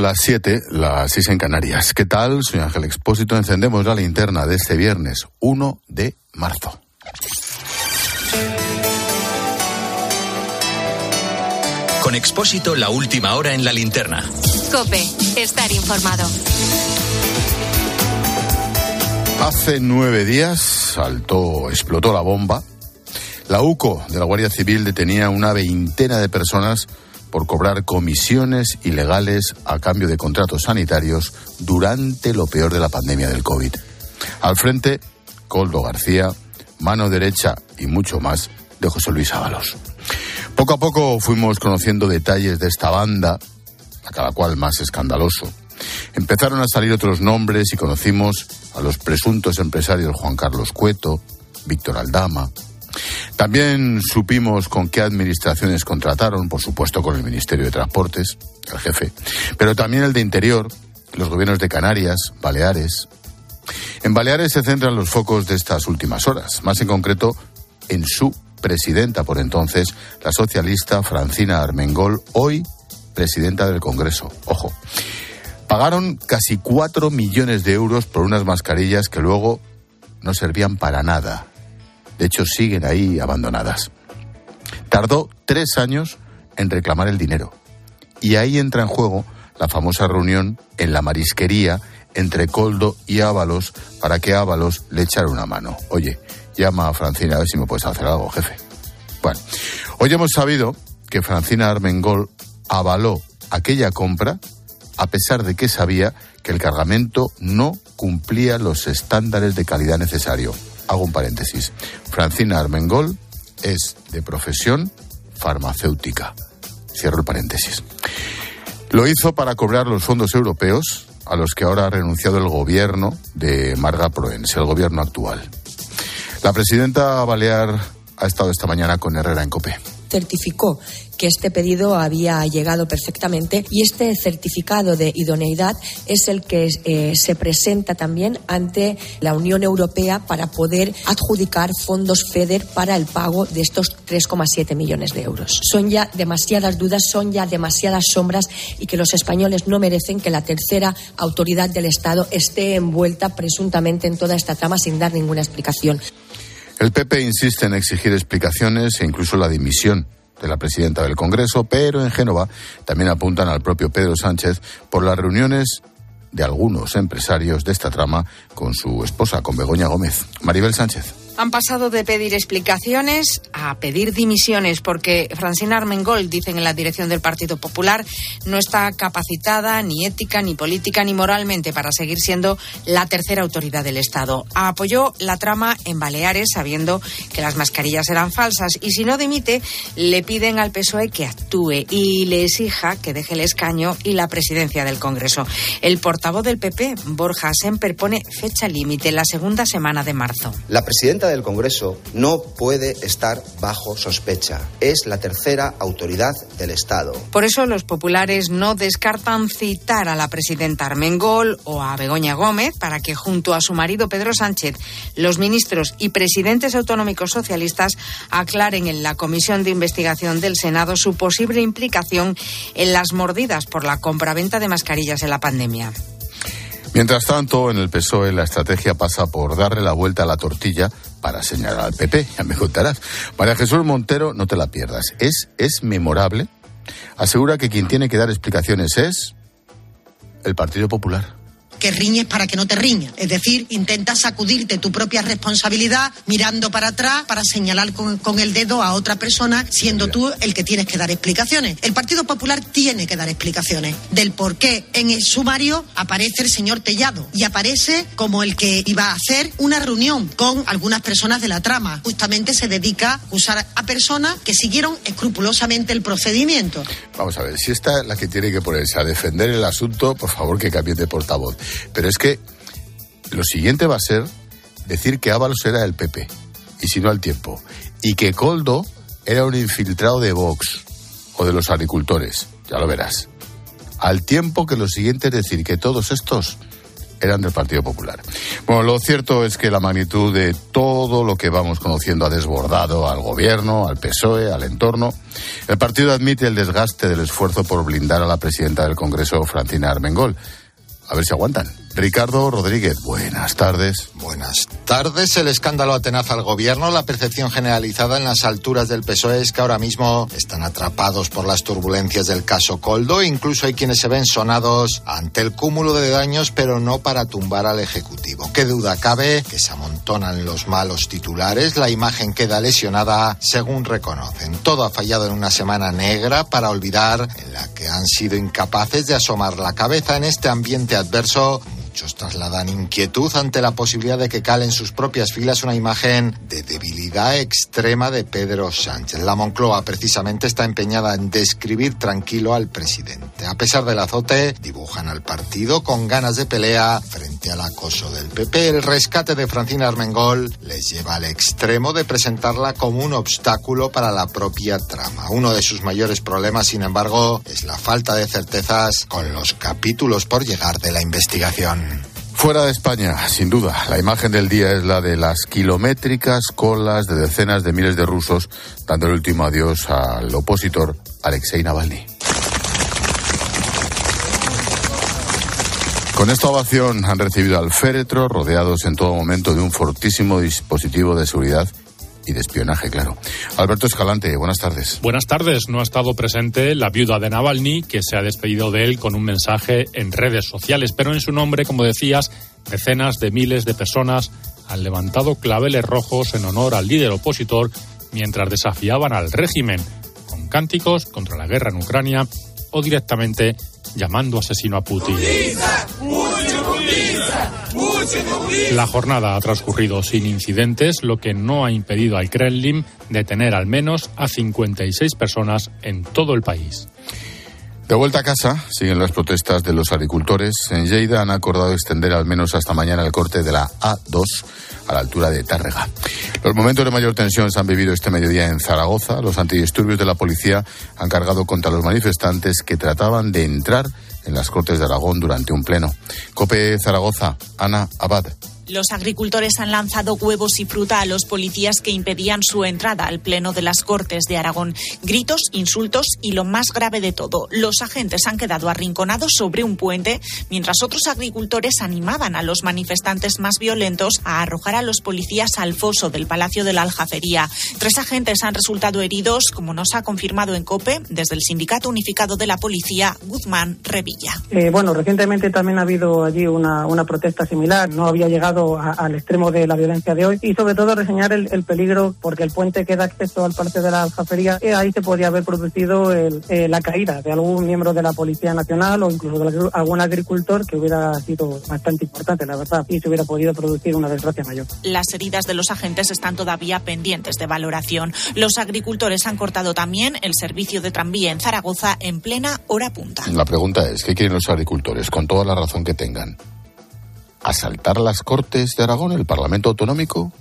Son las 7, las 6 en Canarias. ¿Qué tal? Soy Ángel Expósito. Encendemos la linterna de este viernes 1 de marzo. Con Expósito, la última hora en la linterna. Cope, estar informado. Hace nueve días saltó, explotó la bomba. La UCO de la Guardia Civil detenía una veintena de personas por cobrar comisiones ilegales a cambio de contratos sanitarios durante lo peor de la pandemia del COVID. Al frente, Coldo García, mano derecha y mucho más de José Luis Ábalos. Poco a poco fuimos conociendo detalles de esta banda, a cada cual más escandaloso. Empezaron a salir otros nombres y conocimos a los presuntos empresarios Juan Carlos Cueto, Víctor Aldama, también supimos con qué administraciones contrataron, por supuesto con el Ministerio de Transportes, el jefe, pero también el de Interior, los gobiernos de Canarias, Baleares. En Baleares se centran los focos de estas últimas horas, más en concreto en su presidenta por entonces, la socialista Francina Armengol, hoy presidenta del Congreso. Ojo. Pagaron casi cuatro millones de euros por unas mascarillas que luego no servían para nada de hecho, siguen ahí abandonadas. Tardó tres años en reclamar el dinero. Y ahí entra en juego la famosa reunión en la marisquería entre Coldo y Ábalos para que Ábalos le echara una mano. Oye, llama a Francina a ver si me puedes hacer algo, jefe. Bueno, hoy hemos sabido que Francina Armengol avaló aquella compra a pesar de que sabía que el cargamento no cumplía los estándares de calidad necesarios hago un paréntesis. Francina Armengol es de profesión farmacéutica. Cierro el paréntesis. Lo hizo para cobrar los fondos europeos a los que ahora ha renunciado el gobierno de Marga Proens, el gobierno actual. La presidenta Balear ha estado esta mañana con Herrera en COPE. Certificó que este pedido había llegado perfectamente y este certificado de idoneidad es el que eh, se presenta también ante la Unión Europea para poder adjudicar fondos FEDER para el pago de estos 3,7 millones de euros. Son ya demasiadas dudas, son ya demasiadas sombras y que los españoles no merecen que la tercera autoridad del Estado esté envuelta presuntamente en toda esta trama sin dar ninguna explicación. El PP insiste en exigir explicaciones e incluso la dimisión de la presidenta del Congreso, pero en Génova también apuntan al propio Pedro Sánchez por las reuniones de algunos empresarios de esta trama con su esposa, con Begoña Gómez. Maribel Sánchez. Han pasado de pedir explicaciones a pedir dimisiones porque Francina Armengol, dicen en la dirección del Partido Popular, no está capacitada ni ética, ni política, ni moralmente para seguir siendo la tercera autoridad del Estado. Apoyó la trama en Baleares sabiendo que las mascarillas eran falsas y si no dimite, le piden al PSOE que actúe y le exija que deje el escaño y la presidencia del Congreso. El portavoz del PP, Borja Semper, pone fecha límite la segunda semana de marzo. La presidenta del Congreso no puede estar bajo sospecha. Es la tercera autoridad del Estado. Por eso los populares no descartan citar a la presidenta Armengol o a Begoña Gómez para que junto a su marido Pedro Sánchez, los ministros y presidentes autonómicos socialistas aclaren en la comisión de investigación del Senado su posible implicación en las mordidas por la compraventa de mascarillas en la pandemia. Mientras tanto, en el PSOE la estrategia pasa por darle la vuelta a la tortilla para señalar al PP, ya me contarás. María Jesús Montero, no te la pierdas. Es, es memorable. Asegura que quien tiene que dar explicaciones es el Partido Popular que riñes para que no te riña. Es decir, intenta sacudirte tu propia responsabilidad mirando para atrás para señalar con, el dedo a otra persona, siendo tú el que tienes que dar explicaciones. El Partido Popular tiene que dar explicaciones del por qué en el sumario aparece el señor Tellado y aparece como el que iba a hacer una reunión con algunas personas de la trama. Justamente se dedica a usar a personas que siguieron escrupulosamente el procedimiento. Vamos a ver, si esta es la que tiene que ponerse a defender el asunto, por favor que cambie de portavoz. Pero es que lo siguiente va a ser decir que Ábalos era el PP, y si no al tiempo, y que Coldo era un infiltrado de Vox o de los agricultores, ya lo verás. Al tiempo que lo siguiente es decir que todos estos eran del Partido Popular. Bueno, lo cierto es que la magnitud de todo lo que vamos conociendo ha desbordado al gobierno, al PSOE, al entorno. El partido admite el desgaste del esfuerzo por blindar a la presidenta del Congreso, Francina Armengol. A ver si aguantan. Ricardo Rodríguez, buenas tardes. Buenas tardes. El escándalo atenaza al gobierno. La percepción generalizada en las alturas del PSOE es que ahora mismo están atrapados por las turbulencias del caso Coldo. Incluso hay quienes se ven sonados ante el cúmulo de daños, pero no para tumbar al Ejecutivo. Qué duda cabe que se amontonan los malos titulares. La imagen queda lesionada, según reconocen. Todo ha fallado en una semana negra para olvidar en la que han sido incapaces de asomar la cabeza en este ambiente adverso Muchos trasladan inquietud ante la posibilidad de que cale en sus propias filas una imagen de debilidad extrema de Pedro Sánchez. La Moncloa precisamente está empeñada en describir tranquilo al presidente. A pesar del azote, dibujan al partido con ganas de pelea frente al acoso del PP. El rescate de Francina Armengol les lleva al extremo de presentarla como un obstáculo para la propia trama. Uno de sus mayores problemas, sin embargo, es la falta de certezas con los capítulos por llegar de la investigación. Fuera de España, sin duda, la imagen del día es la de las kilométricas colas de decenas de miles de rusos dando el último adiós al opositor Alexei Navalny. Con esta ovación han recibido al féretro, rodeados en todo momento de un fortísimo dispositivo de seguridad y de espionaje, claro. Alberto Escalante, buenas tardes. Buenas tardes. No ha estado presente la viuda de Navalny, que se ha despedido de él con un mensaje en redes sociales, pero en su nombre, como decías, decenas de miles de personas han levantado claveles rojos en honor al líder opositor mientras desafiaban al régimen con cánticos contra la guerra en Ucrania o directamente llamando asesino a Putin. La jornada ha transcurrido sin incidentes, lo que no ha impedido al Kremlin detener al menos a 56 personas en todo el país. De vuelta a casa, siguen las protestas de los agricultores. En Lleida han acordado extender al menos hasta mañana el corte de la A2 a la altura de Tárrega. Los momentos de mayor tensión se han vivido este mediodía en Zaragoza. Los antidisturbios de la policía han cargado contra los manifestantes que trataban de entrar en las Cortes de Aragón durante un pleno. Cope Zaragoza, Ana Abad. Los agricultores han lanzado huevos y fruta a los policías que impedían su entrada al Pleno de las Cortes de Aragón. Gritos, insultos y lo más grave de todo, los agentes han quedado arrinconados sobre un puente mientras otros agricultores animaban a los manifestantes más violentos a arrojar a los policías al foso del Palacio de la Aljafería. Tres agentes han resultado heridos, como nos ha confirmado en COPE desde el Sindicato Unificado de la Policía, Guzmán Revilla. Eh, bueno, recientemente también ha habido allí una, una protesta similar. No había llegado al extremo de la violencia de hoy y sobre todo reseñar el, peligro porque el puente que da acceso al Palacio de la Aljafería y ahí se podría haber producido eh, la caída de algún miembro de la Policía Nacional o incluso de algún agricultor que hubiera sido bastante importante, la verdad, y se hubiera podido producir una desgracia mayor. Las heridas de los agentes están todavía pendientes de valoración. Los agricultores han cortado también el servicio de tranvía en Zaragoza en plena hora punta. La pregunta es, ¿qué quieren los agricultores? Con toda la razón que tengan asaltar las Cortes de Aragón, el Parlamento Autonómico?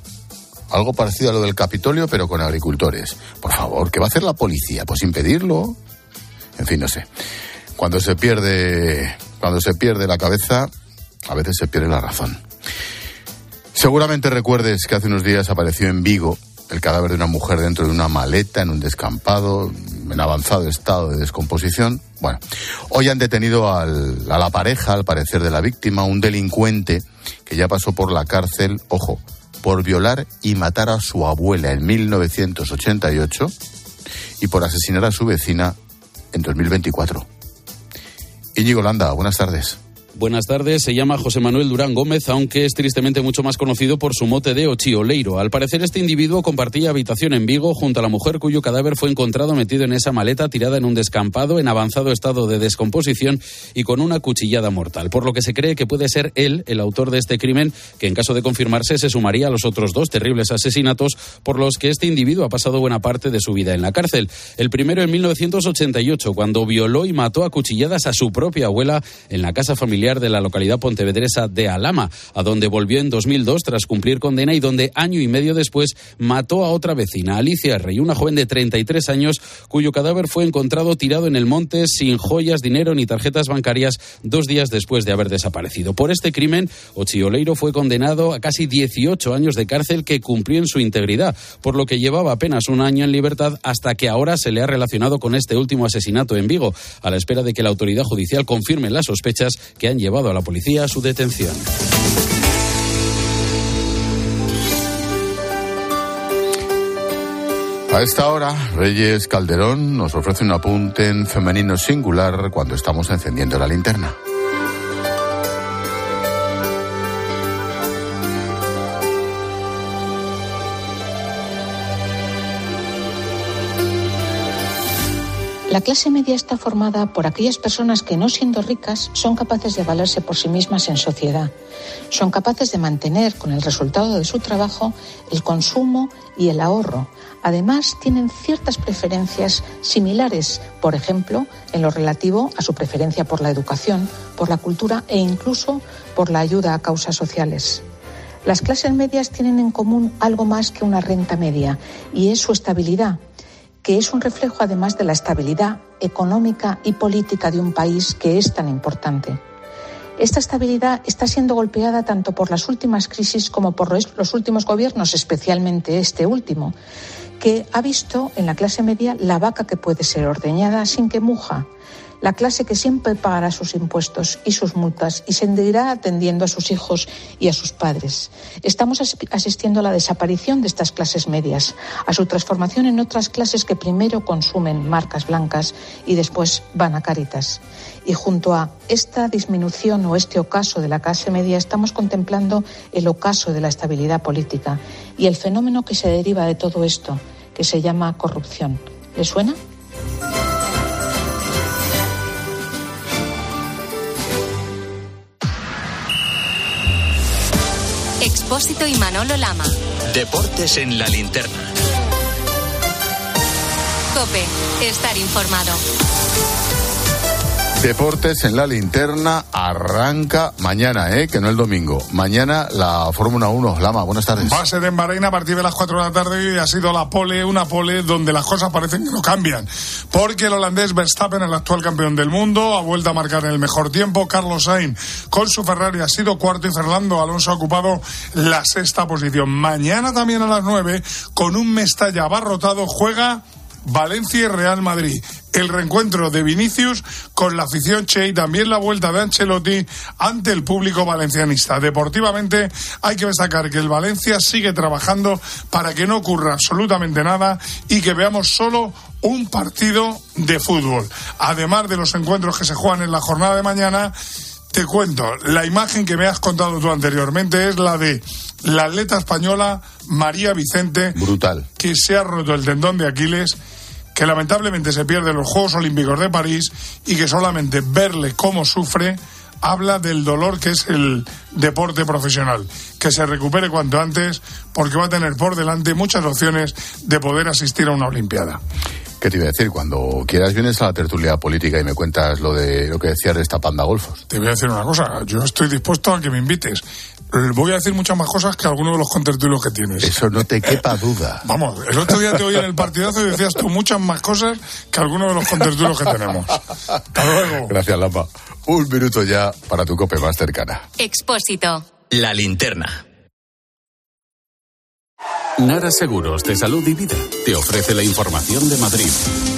Algo parecido a lo del Capitolio, pero con agricultores. Por favor, ¿qué va a hacer la policía? Pues impedirlo. En fin, no sé. Cuando se pierde, cuando se pierde la cabeza, a veces se pierde la razón. Seguramente recuerdes que hace unos días apareció en Vigo el cadáver de una mujer dentro de una maleta en un descampado en avanzado estado de descomposición. Bueno, hoy han detenido a la pareja, al parecer de la víctima, un delincuente que ya pasó por la cárcel, ojo, por violar y matar a su abuela en 1988 y por asesinar a su vecina en 2024. Íñigo Landa, buenas tardes. Buenas tardes, se llama José Manuel Durán Gómez, aunque es tristemente mucho más conocido por su mote de Ochioleiro. Al parecer, este individuo compartía habitación en Vigo junto a la mujer cuyo cadáver fue encontrado metido en esa maleta tirada en un descampado en avanzado estado de descomposición y con una cuchillada mortal, por lo que se cree que puede ser él el autor de este crimen, que en caso de confirmarse se sumaría a los otros dos terribles asesinatos por los que este individuo ha pasado buena parte de su vida en la cárcel. El primero en 1988, cuando violó y mató a cuchilladas a su propia abuela en la casa familiar familiar de la localidad pontevedresa de Alama, a donde volvió en 2002 tras cumplir condena y donde año y medio después mató a otra vecina, Alicia Rey, una joven de 33 años cuyo cadáver fue encontrado tirado en el monte sin joyas, dinero ni tarjetas bancarias dos días después de haber desaparecido. Por este crimen, Ochioleiro fue condenado a casi 18 años de cárcel que cumplió en su integridad, por lo que llevaba apenas un año en libertad hasta que ahora se le ha relacionado con este último asesinato en Vigo, a la espera de que la autoridad judicial confirme las sospechas que han llevado a la policía a su detención. A esta hora, Reyes Calderón nos ofrece un apunte en femenino singular cuando estamos encendiendo la linterna. La clase media está formada por aquellas personas que, no siendo ricas, son capaces de valerse por sí mismas en sociedad. Son capaces de mantener, con el resultado de su trabajo, el consumo y el ahorro. Además, tienen ciertas preferencias similares, por ejemplo, en lo relativo a su preferencia por la educación, por la cultura e incluso por la ayuda a causas sociales. Las clases medias tienen en común algo más que una renta media, y es su estabilidad, que es un reflejo además de la estabilidad económica y política de un país que es tan importante. Esta estabilidad está siendo golpeada tanto por las últimas crisis como por los últimos gobiernos, especialmente este último, que ha visto en la clase media la vaca que puede ser ordeñada sin que muja, la clase que siempre pagará sus impuestos y sus multas y seguirá atendiendo a sus hijos y a sus padres. Estamos asistiendo a la desaparición de estas clases medias, a su transformación en otras clases que primero consumen marcas blancas y después van a caritas. Y junto a esta disminución o este ocaso de la clase media estamos contemplando el ocaso de la estabilidad política y el fenómeno que se deriva de todo esto, que se llama corrupción. ¿Le suena? Expósito y Manolo Lama. Deportes en la linterna. Cope, estar informado. Deportes en la linterna arranca mañana, ¿eh? que no el domingo. Mañana la Fórmula 1. Lama, buenas tardes. Base de Bahrein a partir de las 4 de la tarde y ha sido la pole, una pole donde las cosas parecen que no cambian. Porque el holandés Verstappen, el actual campeón del mundo, ha vuelto a marcar en el mejor tiempo. Carlos Sainz con su Ferrari ha sido cuarto y Fernando Alonso ha ocupado la sexta posición. Mañana también a las 9, con un Mestalla abarrotado, juega Valencia y Real Madrid. El reencuentro de Vinicius con la afición Che y también la vuelta de Ancelotti ante el público valencianista. Deportivamente hay que destacar que el Valencia sigue trabajando para que no ocurra absolutamente nada y que veamos solo un partido de fútbol. Además de los encuentros que se juegan en la jornada de mañana, te cuento, la imagen que me has contado tú anteriormente es la de la atleta española María Vicente. Brutal. Que se ha roto el tendón de Aquiles, que lamentablemente se pierde en los Juegos Olímpicos de París y que solamente verle cómo sufre habla del dolor que es el deporte profesional. Que se recupere cuanto antes porque va a tener por delante muchas opciones de poder asistir a una Olimpiada. ¿Qué te iba a decir? Cuando quieras vienes a la tertulia política y me cuentas lo de lo que decías de esta panda golfos. Te voy a decir una cosa, yo estoy dispuesto a que me invites. Voy a decir muchas más cosas que algunos de los contertulios que tienes. Eso no te quepa duda. Vamos, el otro día te oí en el partidazo y decías tú muchas más cosas que algunos de los contertulios que tenemos. Hasta luego. Gracias, Lapa. Un minuto ya para tu cope más cercana. Expósito. La linterna. Nara Seguros de Salud y Vida te ofrece la información de Madrid.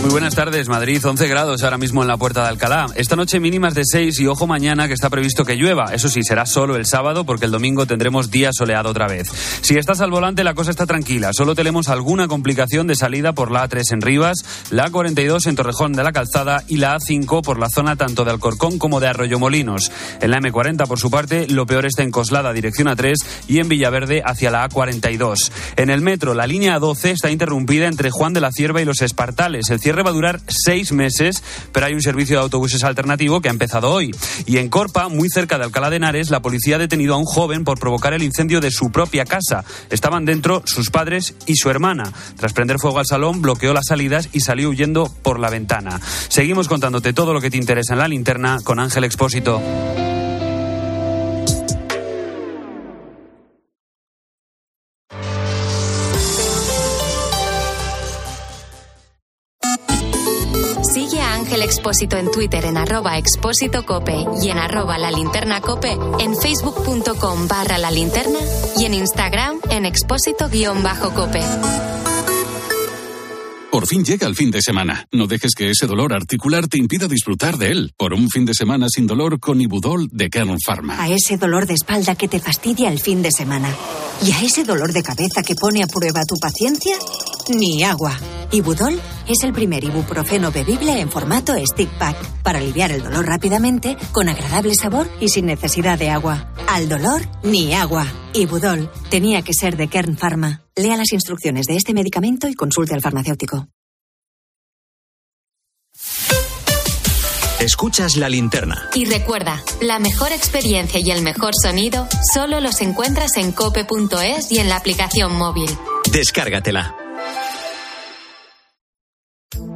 Muy buenas tardes, Madrid, 11 grados ahora mismo en la puerta de Alcalá. Esta noche mínimas de 6 y ojo mañana que está previsto que llueva. Eso sí, será solo el sábado porque el domingo tendremos día soleado otra vez. Si estás al volante la cosa está tranquila, solo tenemos alguna complicación de salida por la A3 en Rivas, la A42 en Torrejón de la Calzada y la A5 por la zona tanto de Alcorcón como de Arroyomolinos. En la M40 por su parte, lo peor está en Coslada dirección A3 y en Villaverde hacia la A42. En el metro, la línea 12 está interrumpida entre Juan de la Cierva y los Espartales. El cierre va a durar seis meses, pero hay un servicio de autobuses alternativo que ha empezado hoy. Y en Corpa, muy cerca de Alcalá de Henares, la policía ha detenido a un joven por provocar el incendio de su propia casa. Estaban dentro sus padres y su hermana. Tras prender fuego al salón, bloqueó las salidas y salió huyendo por la ventana. Seguimos contándote todo lo que te interesa en la linterna con Ángel Expósito. Expósito en Twitter en arroba expósito cope y en arroba la linterna cope, en facebook.com barra la linterna y en Instagram en expósito guion bajo cope. Por fin llega el fin de semana. No dejes que ese dolor articular te impida disfrutar de él. Por un fin de semana sin dolor con Ibudol de Kern Pharma. A ese dolor de espalda que te fastidia el fin de semana. Y a ese dolor de cabeza que pone a prueba tu paciencia, ni agua. Ibudol es el primer ibuprofeno bebible en formato stick pack para aliviar el dolor rápidamente, con agradable sabor y sin necesidad de agua. Al dolor, ni agua. Ibudol tenía que ser de Kern Pharma. Lea las instrucciones de este medicamento y consulte al farmacéutico. Escuchas la linterna. Y recuerda, la mejor experiencia y el mejor sonido solo los encuentras en cope.es y en la aplicación móvil. Descárgatela.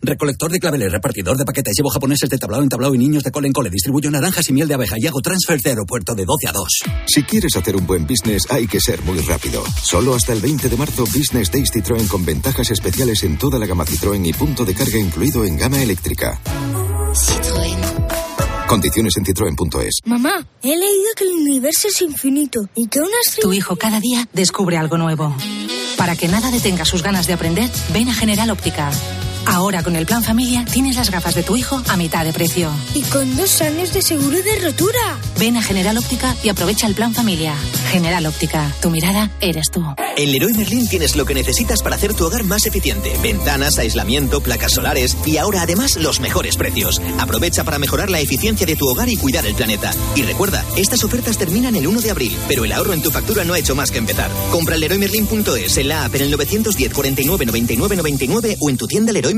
Recolector de claveles, repartidor de paquetes, llevo japoneses de tablao en tablao y niños de cole en cole, distribuyo naranjas y miel de abeja y hago transfer de aeropuerto de 12 a 2. Si quieres hacer un buen business hay que ser muy rápido. Solo hasta el 20 de marzo Business Days Citroën con ventajas especiales en toda la gama Citroën y punto de carga incluido en gama eléctrica. Citroën. Condiciones en citroen.es. Mamá, he leído que el universo es infinito y que unas... Tu hijo cada día descubre algo nuevo. Para que nada detenga sus ganas de aprender, ven a General Óptica. Ahora con el plan familia tienes las gafas de tu hijo a mitad de precio. Y con dos años de seguro de rotura. Ven a General Óptica y aprovecha el plan familia. General Óptica, tu mirada eres tú. En Leroy Merlin tienes lo que necesitas para hacer tu hogar más eficiente. Ventanas, aislamiento, placas solares y ahora además los mejores precios. Aprovecha para mejorar la eficiencia de tu hogar y cuidar el planeta. Y recuerda, estas ofertas terminan el 1 de abril, pero el ahorro en tu factura no ha hecho más que empezar. Compra en LeroyMerlin.es, en la app en el 910 49 99 99 o en tu tienda Leroy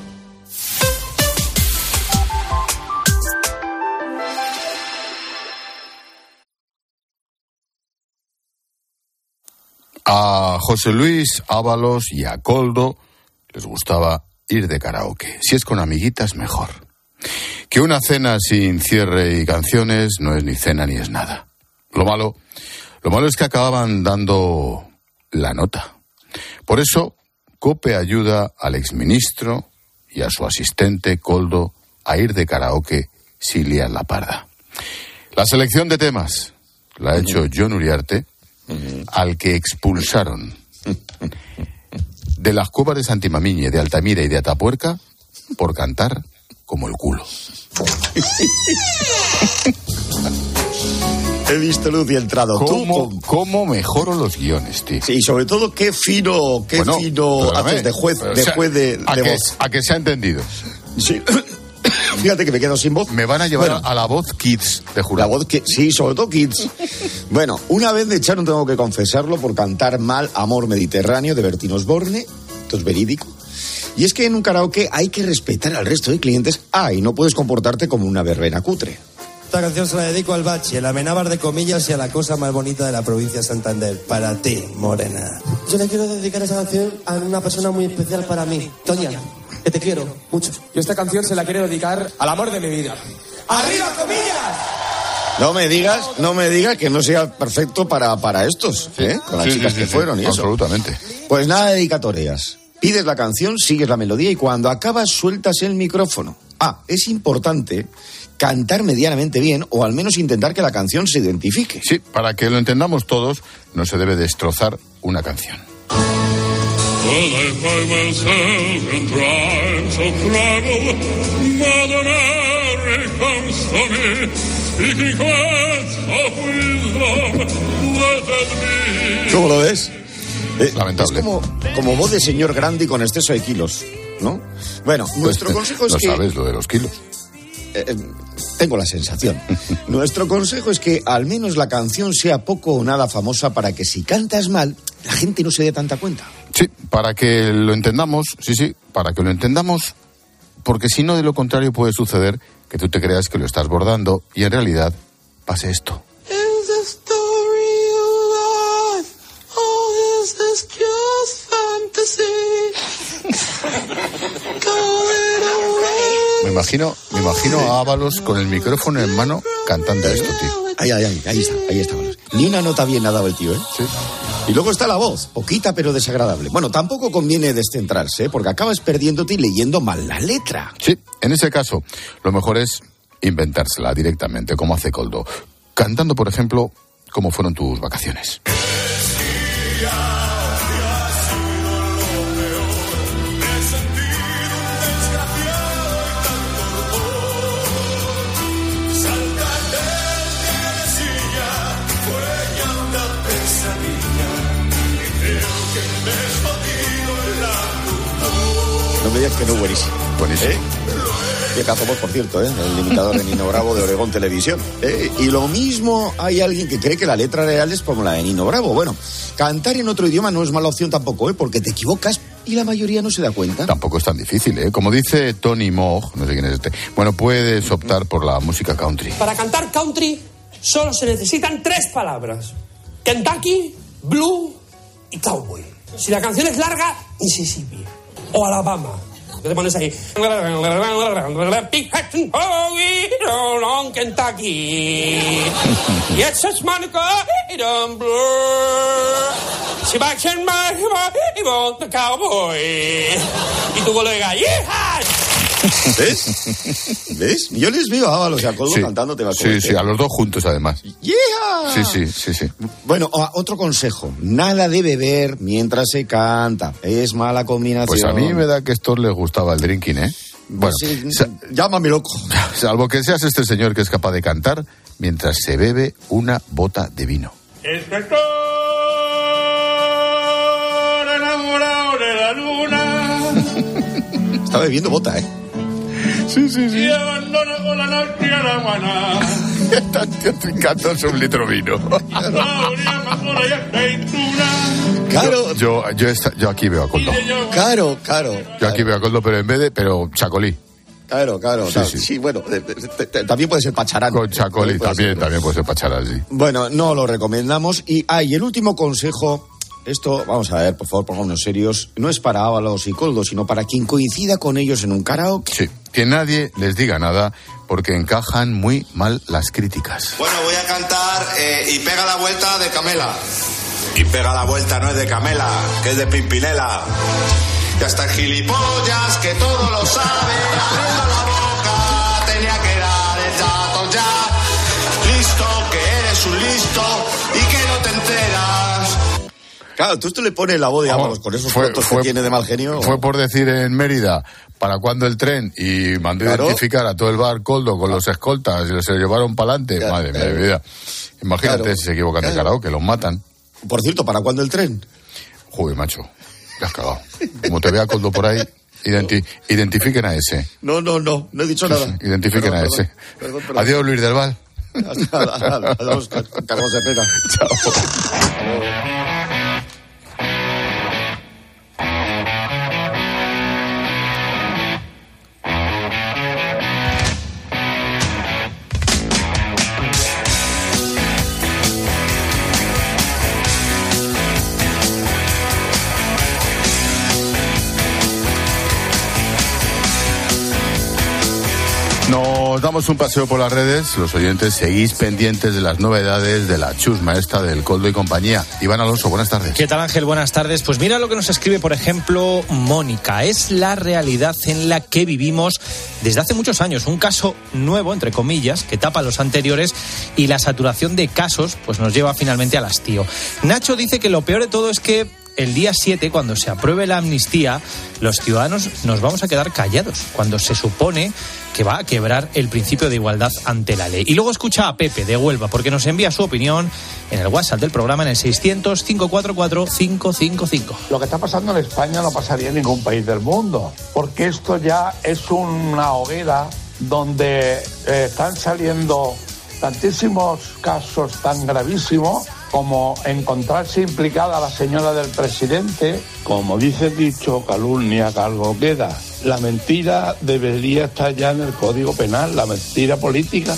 A José Luis Ábalos y a Coldo les gustaba ir de karaoke. Si es con amiguitas, mejor. Que una cena sin cierre y canciones no es ni cena ni es nada. Lo malo, lo malo es que acababan dando la nota. Por eso, Cope ayuda al exministro y a su asistente Coldo a ir de karaoke sin liar la parda. La selección de temas la ha hecho John Uriarte, al que expulsaron de las cuevas de Santimamiñe, de Altamira y de Atapuerca por cantar como el culo. He visto luz y entrado. Tú, ¿Cómo, cómo mejoro los guiones, tío? Sí, y sobre todo qué fino, qué Bueno, fino haces de juez, de o sea, juez de, a, de que, voz. a que se ha entendido. Sí. Fíjate que me quedo sin voz. Me van a llevar Bueno. a la voz Kids, te juro. La voz que sí, sobre todo kids. bueno, una vez me echaron, tengo que confesarlo, por cantar mal Amor Mediterráneo de Bertín Osborne. Esto es verídico. Y es que en un karaoke hay que respetar al resto de clientes. Ah, y no puedes comportarte como una verbena cutre. Esta canción se la dedico al bache, el amenábar de comillas y a la cosa más bonita de la provincia de Santander. Para ti, Morena. Yo le quiero dedicar esa canción a una persona muy especial para mí. Toña, que te quiero mucho. Yo esta canción se la quiero dedicar al amor de mi vida. ¡Arriba, comillas! No me digas, no me digas que no sea perfecto para, para estos, ¿eh? Con las Sí, chicas sí, que sí, fueron sí, y eso. Absolutamente. Pues nada de dedicatorias. Pides la canción, sigues la melodía y cuando acabas sueltas el micrófono. Ah, es importante cantar medianamente bien o al menos intentar que la canción se identifique. Sí, para que lo entendamos todos, no se debe destrozar una canción. Well, I find myself in times of trouble. Mother Mary comes to me, speaking words of wisdom. Be. ¿Cómo lo ves? Eh, Lamentable. Es como, como voz de señor Grandi con exceso de kilos, ¿no? Bueno, nuestro Pues, consejo es no que... sabes lo de los kilos. eh, eh, tengo la sensación. Nuestro consejo es que al menos la canción sea poco o nada famosa para que si cantas mal, la gente no se dé tanta cuenta. Sí, para que lo entendamos, sí, sí, para que lo entendamos, porque si no, de lo contrario puede suceder que tú te creas que lo estás bordando y en realidad pase esto. Me imagino, me imagino a Ábalos con el micrófono en mano cantando esto, tío. Ahí, ahí, ahí, ahí está, ahí está. Ni una nota bien ha dado el tío, ¿eh? Sí. Y luego está la voz, poquita pero desagradable. Bueno, tampoco conviene descentrarse, porque acabas perdiéndote y leyendo mal la letra. Sí, en ese caso, lo mejor es inventársela directamente, como hace Coldo. Cantando, por ejemplo, cómo fueron tus vacaciones. Digas que no, buenísimo. Buenísimo. ¿Eh? Qué cazamos, por cierto, ¿eh? el imitador de Nino Bravo de Oregón Televisión. ¿eh? Y lo mismo hay alguien que cree que la letra real es como la de Nino Bravo. Bueno, cantar en otro idioma no es mala opción tampoco, ¿eh? porque te equivocas y la mayoría no se da cuenta. Tampoco es tan difícil, ¿eh? Como dice Tony Moog, no sé quién es este. Bueno, puedes optar por la música country. Para cantar country solo se necesitan tres palabras. Kentucky, Blue y Cowboy. Si la canción es larga, Mississippi o Alabama. ¿Qué te pones ahí? Kentucky. Yes, it's Monica, don't blur. Y va the cowboy. Y tu colega, ¡yeeha! ¿Ves? ¿Ves? Yo les veo a Ábalos y a Coldo Sí. cantando te va Sí, sí, a los dos juntos además. ¡Yeah! Sí, sí, sí, sí. Bueno, o- otro consejo. Nada de beber mientras se canta. Es mala combinación. Pues a mí me da que a estos les gustaba el drinking, ¿eh? Bueno, Sí, llámame loco. salvo que seas este señor que es capaz de cantar mientras se bebe una bota de vino. Enamorado de la luna Está bebiendo bota, ¿eh? Sí, sí, y abandona con la noche a la guana. Están cantándose un litro vino. Claro. Yo, yo, esta- yo aquí veo a Coldo. Caro, caro. Yo aquí veo a Coldo, pero en vez de, pero chacolí. Claro, claro. Sí, claro. sí. Sí, bueno, eh, eh, también puede ser pacharán. Con chacolí también, ser. también puede ser pachar así. Bueno, no lo recomendamos. Y, ah, y el último consejo. Esto, vamos a ver, por favor, pongámonos serios. No es para Ábalos y Coldo, sino para quien coincida con ellos en un karaoke. Sí, que nadie les diga nada porque encajan muy mal las críticas. Bueno, voy a cantar eh, y pega la vuelta de Camela. Y pega la vuelta no es de Camela, que es de Pimpinela. Y hasta gilipollas que todo lo sabe, la boca, tenía que dar el dato ya. Listo, que eres un listo y que no te enteras. Claro, tú esto le pones la voz de Ábalos con esos fotos que tiene de mal genio. Fue por decir en Mérida, ¿para cuándo el tren? Y mandó Claro. identificar a todo el bar Coldo con los escoltas y se lo llevaron para adelante. Madre mía mi vida. Imagínate Claro. si se equivocan de karaoke, los matan. Por cierto, ¿para cuándo el tren? Joder, macho, te has cagado. Como te vea Coldo por ahí, identi- identifiquen a ese. No, no, no, no he dicho nada. identifiquen Perdón, a ese. perdón, perdón. Adiós, Luis del Val. Adiós, Carlos Herrera. Damos un paseo por las redes. Los oyentes seguís pendientes de las novedades de la chusma esta del Coldo y compañía. Iván Alonso, buenas tardes. ¿Qué tal Ángel? Buenas tardes. Pues mira lo que nos escribe, por ejemplo, Mónica. Es la realidad en la que vivimos desde hace muchos años. Un caso nuevo, entre comillas, que tapa los anteriores y la saturación de casos pues nos lleva finalmente al hastío. Nacho dice que lo peor de todo es que el día 7, cuando se apruebe la amnistía, los ciudadanos nos vamos a quedar callados, cuando se supone que va a quebrar el principio de igualdad ante la ley. Y luego escucha a Pepe de Huelva, porque nos envía su opinión en el WhatsApp del programa en el 600-544-555. Lo que está pasando en España no pasaría en ningún país del mundo, porque esto ya es una hoguera donde eh, están saliendo tantísimos casos tan gravísimos como encontrarse implicada la señora del presidente, como dice dicho, calumnia, cargo queda. La mentira debería estar ya en el Código Penal, la mentira política.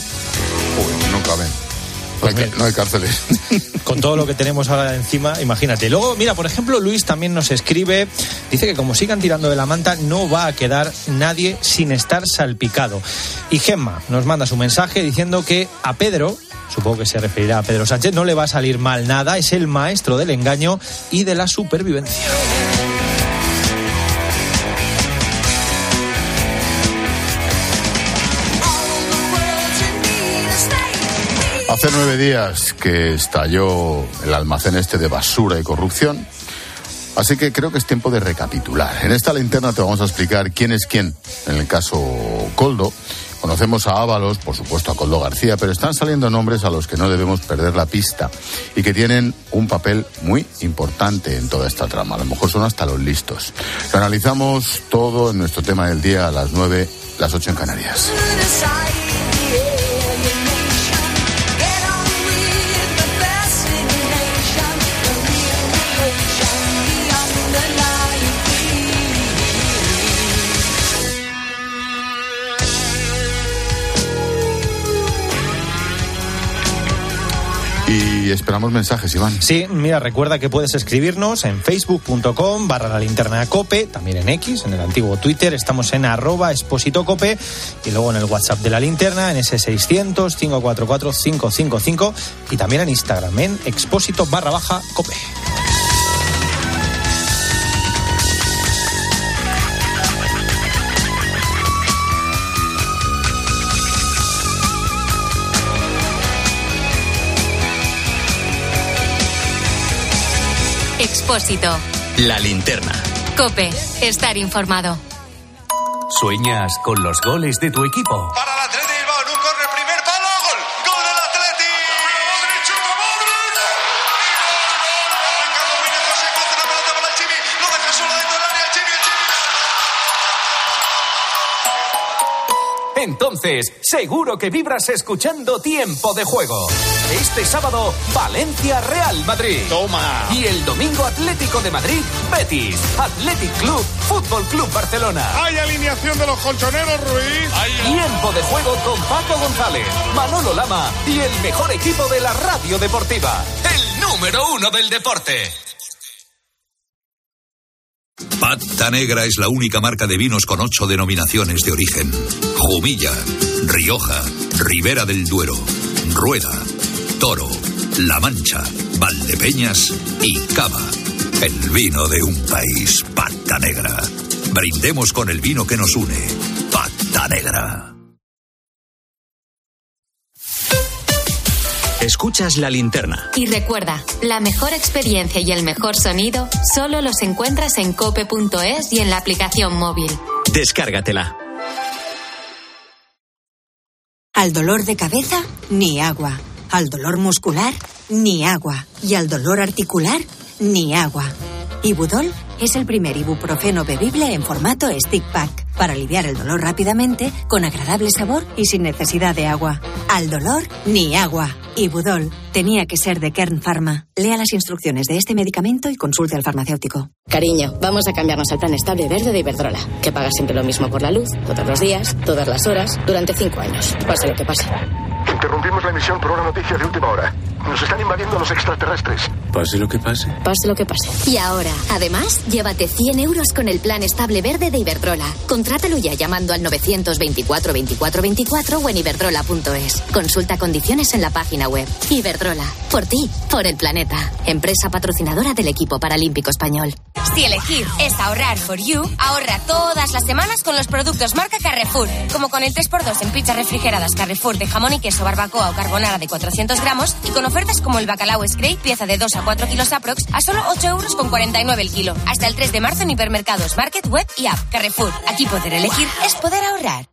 No hay, ca- no hay cárceles. Con todo lo que tenemos ahora encima, imagínate. Luego, mira, por ejemplo, Luis también nos escribe, dice que como sigan tirando de la manta, no va a quedar nadie sin estar salpicado. Y Gemma nos manda su mensaje diciendo que a Pedro, supongo que se referirá a Pedro Sánchez, no le va a salir mal nada, es el maestro del engaño y de la supervivencia. Hace nueve días que estalló el almacén este de basura y corrupción. Así que creo que es tiempo de recapitular. En esta linterna te vamos a explicar quién es quién. En el caso Coldo, conocemos a Ábalos, por supuesto a Coldo García, pero están saliendo nombres a los que no debemos perder la pista y que tienen un papel muy importante en toda esta trama. A lo mejor son hasta los listos. Lo analizamos todo en nuestro tema del día a las nueve, las ocho en Canarias. Y esperamos mensajes, Iván. Sí, mira, recuerda que puedes escribirnos en facebook.com barra la linterna cope, también en X, en el antiguo Twitter, estamos en arroba expósito cope y luego en el WhatsApp de la linterna, en ese 600 544 555 y también en Instagram, en expósito barra baja cope. Expósito. La linterna. Cope. Estar informado. ¿Sueñas con los goles de tu equipo? Para Entonces, seguro que vibras escuchando Tiempo de Juego. Este sábado, Valencia Real Madrid. Toma. Y el domingo Atlético de Madrid, Betis. Athletic Club, Fútbol Club Barcelona. Hay alineación de los colchoneros, Ruiz. Tiempo de juego con Paco González, Manolo Lama y el mejor equipo de la radio deportiva. El número uno del deporte. Pata Negra es la única marca de vinos con ocho denominaciones de origen. Jumilla, Rioja, Ribera del Duero, Rueda, Toro, La Mancha, Valdepeñas y Cava. El vino de un país, Pata Negra. Brindemos con el vino que nos une. Pata Negra. Escuchas la linterna. Y recuerda, la mejor experiencia y el mejor sonido solo los encuentras en cope.es y en la aplicación móvil. Descárgatela. Al dolor de cabeza, ni agua. Al dolor muscular, ni agua. Y al dolor articular, ni agua. Ibudol es el primer ibuprofeno bebible en formato stick pack para aliviar el dolor rápidamente, con agradable sabor y sin necesidad de agua. Al dolor, ni agua. Ibudol tenía que ser de Kern Pharma. Lea las instrucciones de este medicamento y consulte al farmacéutico. Cariño, vamos a cambiarnos al plan estable verde de Iberdrola, que paga siempre lo mismo por la luz, todos los días, todas las horas, durante cinco años, pase lo que pase. Interrumpimos la emisión por una noticia de última hora. Nos están invadiendo los extraterrestres. Pase lo que pase. Pase lo que pase. Y ahora, además, llévate 100 euros con el plan estable verde de Iberdrola. Contrátalo ya llamando al 924 24 24 o en iberdrola.es. Consulta condiciones en la página web. Iberdrola. Por ti, por el planeta. Empresa patrocinadora del equipo paralímpico español. Si elegir es ahorrar for you, ahorra todas las semanas con los productos marca Carrefour. Como con el 3x2 en pizzas refrigeradas Carrefour de jamón y queso, barbacoa o carbonara de 400 gramos y con ofertas como el bacalao Scrape, pieza de 2 a 4 kilos aprox, a solo 8 euros con 49 el kilo. Hasta el 3 de marzo en hipermercados, market, web y app. Carrefour. Aquí poder elegir es poder ahorrar.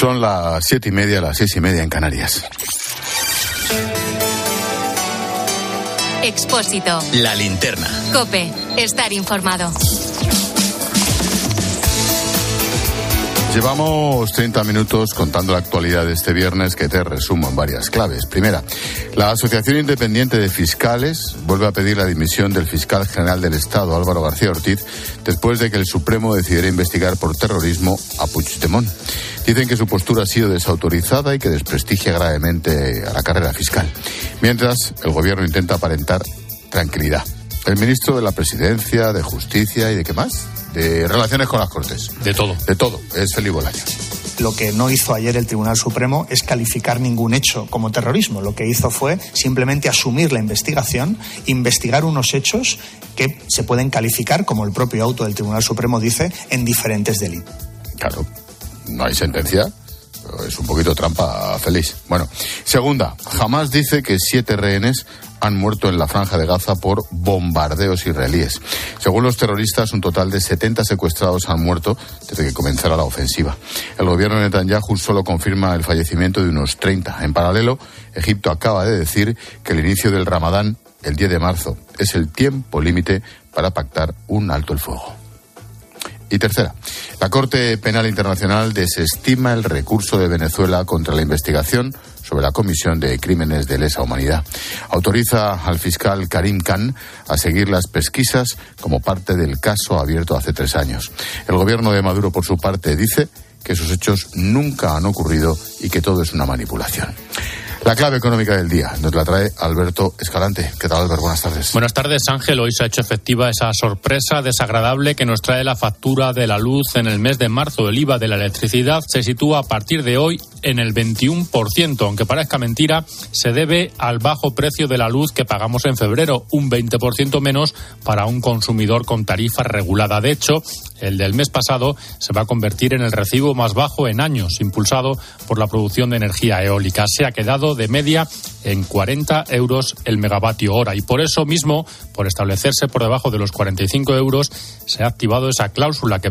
Son las siete y media, las seis y media en Canarias. Expósito. La linterna. Cope. Estar informado. Llevamos 30 minutos contando la actualidad de este viernes que te resumo en varias claves. Primera, la Asociación Independiente de Fiscales vuelve a pedir la dimisión del fiscal general del Estado, Álvaro García Ortiz, después de que el Supremo decidiera investigar por terrorismo a Puigdemont. Dicen que su postura ha sido desautorizada y que desprestigia gravemente a la carrera fiscal. Mientras, el gobierno intenta aparentar tranquilidad. El ministro de la Presidencia, de Justicia y de qué más? De Relaciones con las Cortes. De todo. De todo. Es Felipe Bolaño. Lo que no hizo ayer el Tribunal Supremo es calificar ningún hecho como terrorismo. Lo que hizo fue simplemente asumir la investigación, investigar unos hechos que se pueden calificar, como el propio auto del Tribunal Supremo dice, en diferentes delitos. Claro, no hay sentencia. Es un poquito trampa, feliz. Bueno, segunda, jamás dice que siete rehenes han muerto en la franja de Gaza por bombardeos israelíes. Según los terroristas, un total de 70 secuestrados han muerto desde que comenzara la ofensiva. El gobierno de Netanyahu solo confirma el fallecimiento de unos 30. En paralelo, Egipto acaba de decir que el inicio del Ramadán, el 10 de marzo, es el tiempo límite para pactar un alto el fuego. Y tercera, la Corte Penal Internacional desestima el recurso de Venezuela contra la investigación sobre la comisión de crímenes de lesa humanidad. Autoriza al fiscal Karim Khan a seguir las pesquisas como parte del caso abierto hace tres años. El gobierno de Maduro, por su parte, dice que esos hechos nunca han ocurrido y que todo es una manipulación. La clave económica del día nos la trae Alberto Escalante. ¿Qué tal, Alberto? Buenas tardes. Buenas tardes, Ángel. Hoy se ha hecho efectiva esa sorpresa desagradable que nos trae la factura de la luz en el mes de marzo. El IVA de la electricidad se sitúa a partir de hoy en el 21%. Aunque parezca mentira, se debe al bajo precio de la luz que pagamos en febrero, un 20% menos para un consumidor con tarifa regulada. De hecho, el del mes pasado se va a convertir en el recibo más bajo en años, impulsado por la producción de energía eólica. Se ha quedado de media en 40 euros el megavatio hora y por eso mismo, por establecerse por debajo de los 45 euros, se ha activado esa cláusula que,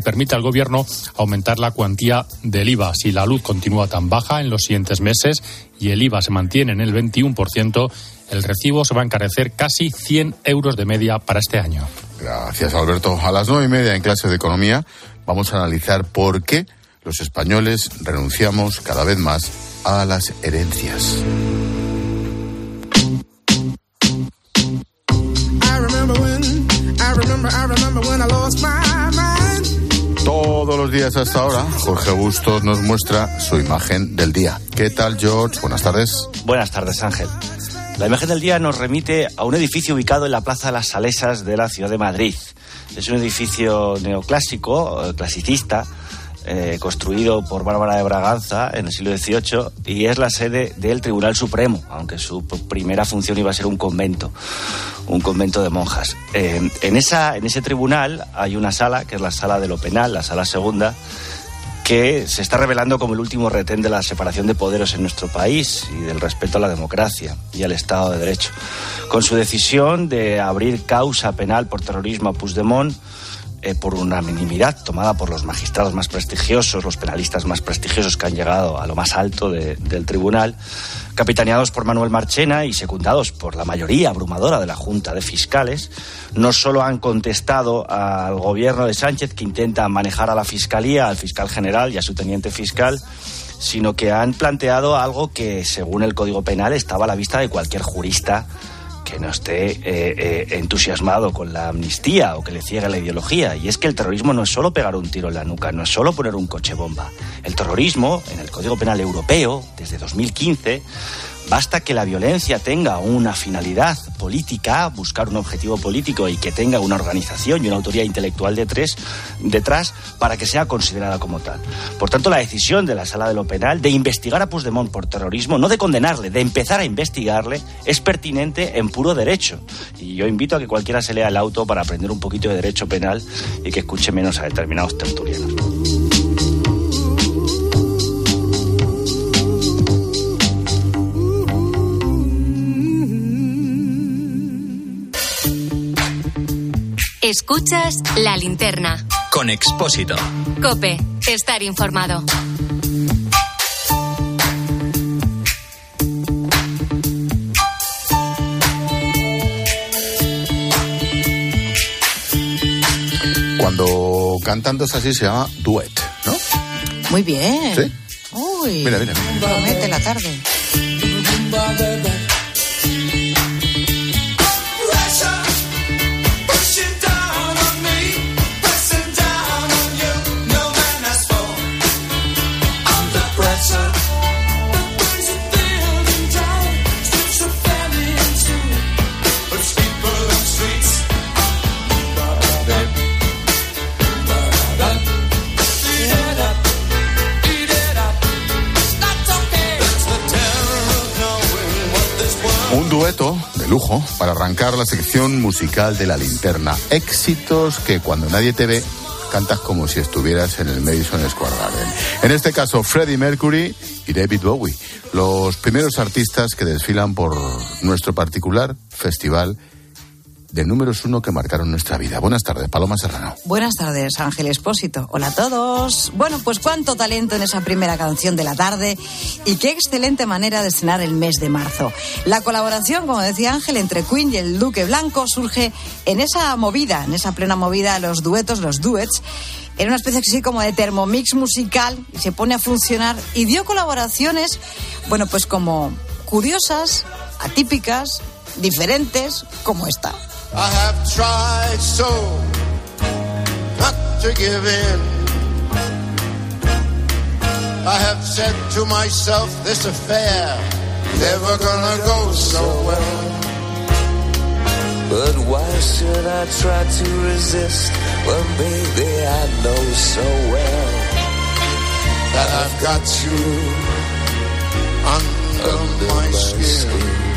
permite al Gobierno aumentar la cuantía del IVA. Si la luz continúa tan baja en los siguientes meses y el IVA se mantiene en el 21%, el recibo se va a encarecer casi 100 euros de media para este año. Gracias, Alberto. A las nueve y media en clase de economía vamos a analizar por qué los españoles renunciamos cada vez más a las herencias. Todos los días hasta ahora, Jorge Bustos nos muestra su imagen del día. ¿Qué tal, George? Buenas tardes. Buenas tardes, Ángel. La imagen del día nos remite a un edificio ubicado en la Plaza las Salesas de la ciudad de Madrid. Es un edificio neoclásico, eh, clasicista, eh, construido por Bárbara de Braganza en el siglo XVIII y es la sede del Tribunal Supremo, aunque su primera función iba a ser un convento, un convento de monjas. Eh, en, esa, en ese tribunal hay una sala, que es la sala de lo penal, la sala segunda, que se está revelando como el último retén de la separación de poderes en nuestro país y del respeto a la democracia y al Estado de Derecho. Con su decisión de abrir causa penal por terrorismo a Puigdemont, eh, por unanimidad tomada por los magistrados más prestigiosos, los penalistas más prestigiosos que han llegado a lo más alto del tribunal, capitaneados por Manuel Marchena y secundados por la mayoría abrumadora de la Junta de Fiscales, no solo han contestado al gobierno de Sánchez que intenta manejar a la Fiscalía, al fiscal general y a su teniente fiscal, sino que han planteado algo que, según el Código Penal, estaba a la vista de cualquier jurista que no esté eh, eh, entusiasmado con la amnistía o que le ciegue la ideología. Y es que el terrorismo no es solo pegar un tiro en la nuca, no es solo poner un coche bomba. El terrorismo, en el Código Penal Europeo, desde 2015, Basta que la violencia tenga una finalidad política, buscar un objetivo político y que tenga una organización y una autoría intelectual detrás para que sea considerada como tal. Por tanto, la decisión de la Sala de lo Penal de investigar a Puigdemont por terrorismo, no de condenarle, de empezar a investigarle, es pertinente en puro derecho. Y yo invito a que cualquiera se lea el auto para aprender un poquito de derecho penal y que escuche menos a determinados tertulianos. Escuchas la linterna. Con Expósito. Cope, estar informado. Cuando cantando es así se llama duet, ¿no? Muy bien. ¿Sí? Uy. Mira, mira, mira. Promete la tarde. De lujo para arrancar la sección musical de la linterna. Éxitos que cuando nadie te ve cantas como si estuvieras en el Madison Square Garden. En este caso, Freddie Mercury y David Bowie, los primeros artistas que desfilan por nuestro particular festival de números uno que marcaron nuestra vida. Buenas tardes, Paloma Serrano. Buenas tardes, Ángel Espósito. Hola a todos. Bueno, pues cuánto talento en esa primera canción de la tarde y qué excelente manera de estrenar el mes de marzo. La colaboración, como decía Ángel, entre Queen y el Duque Blanco surge en esa movida, en esa plena movida, los duetos, los duets. Era una especie así como de termomix musical y se pone a funcionar y dio colaboraciones, bueno, pues como curiosas, atípicas, diferentes, como esta. I have tried so not to give in. I have said to myself, this affair never gonna go so well. But why should I try to resist when baby I know so well that I've got you under, under my, skin. skin.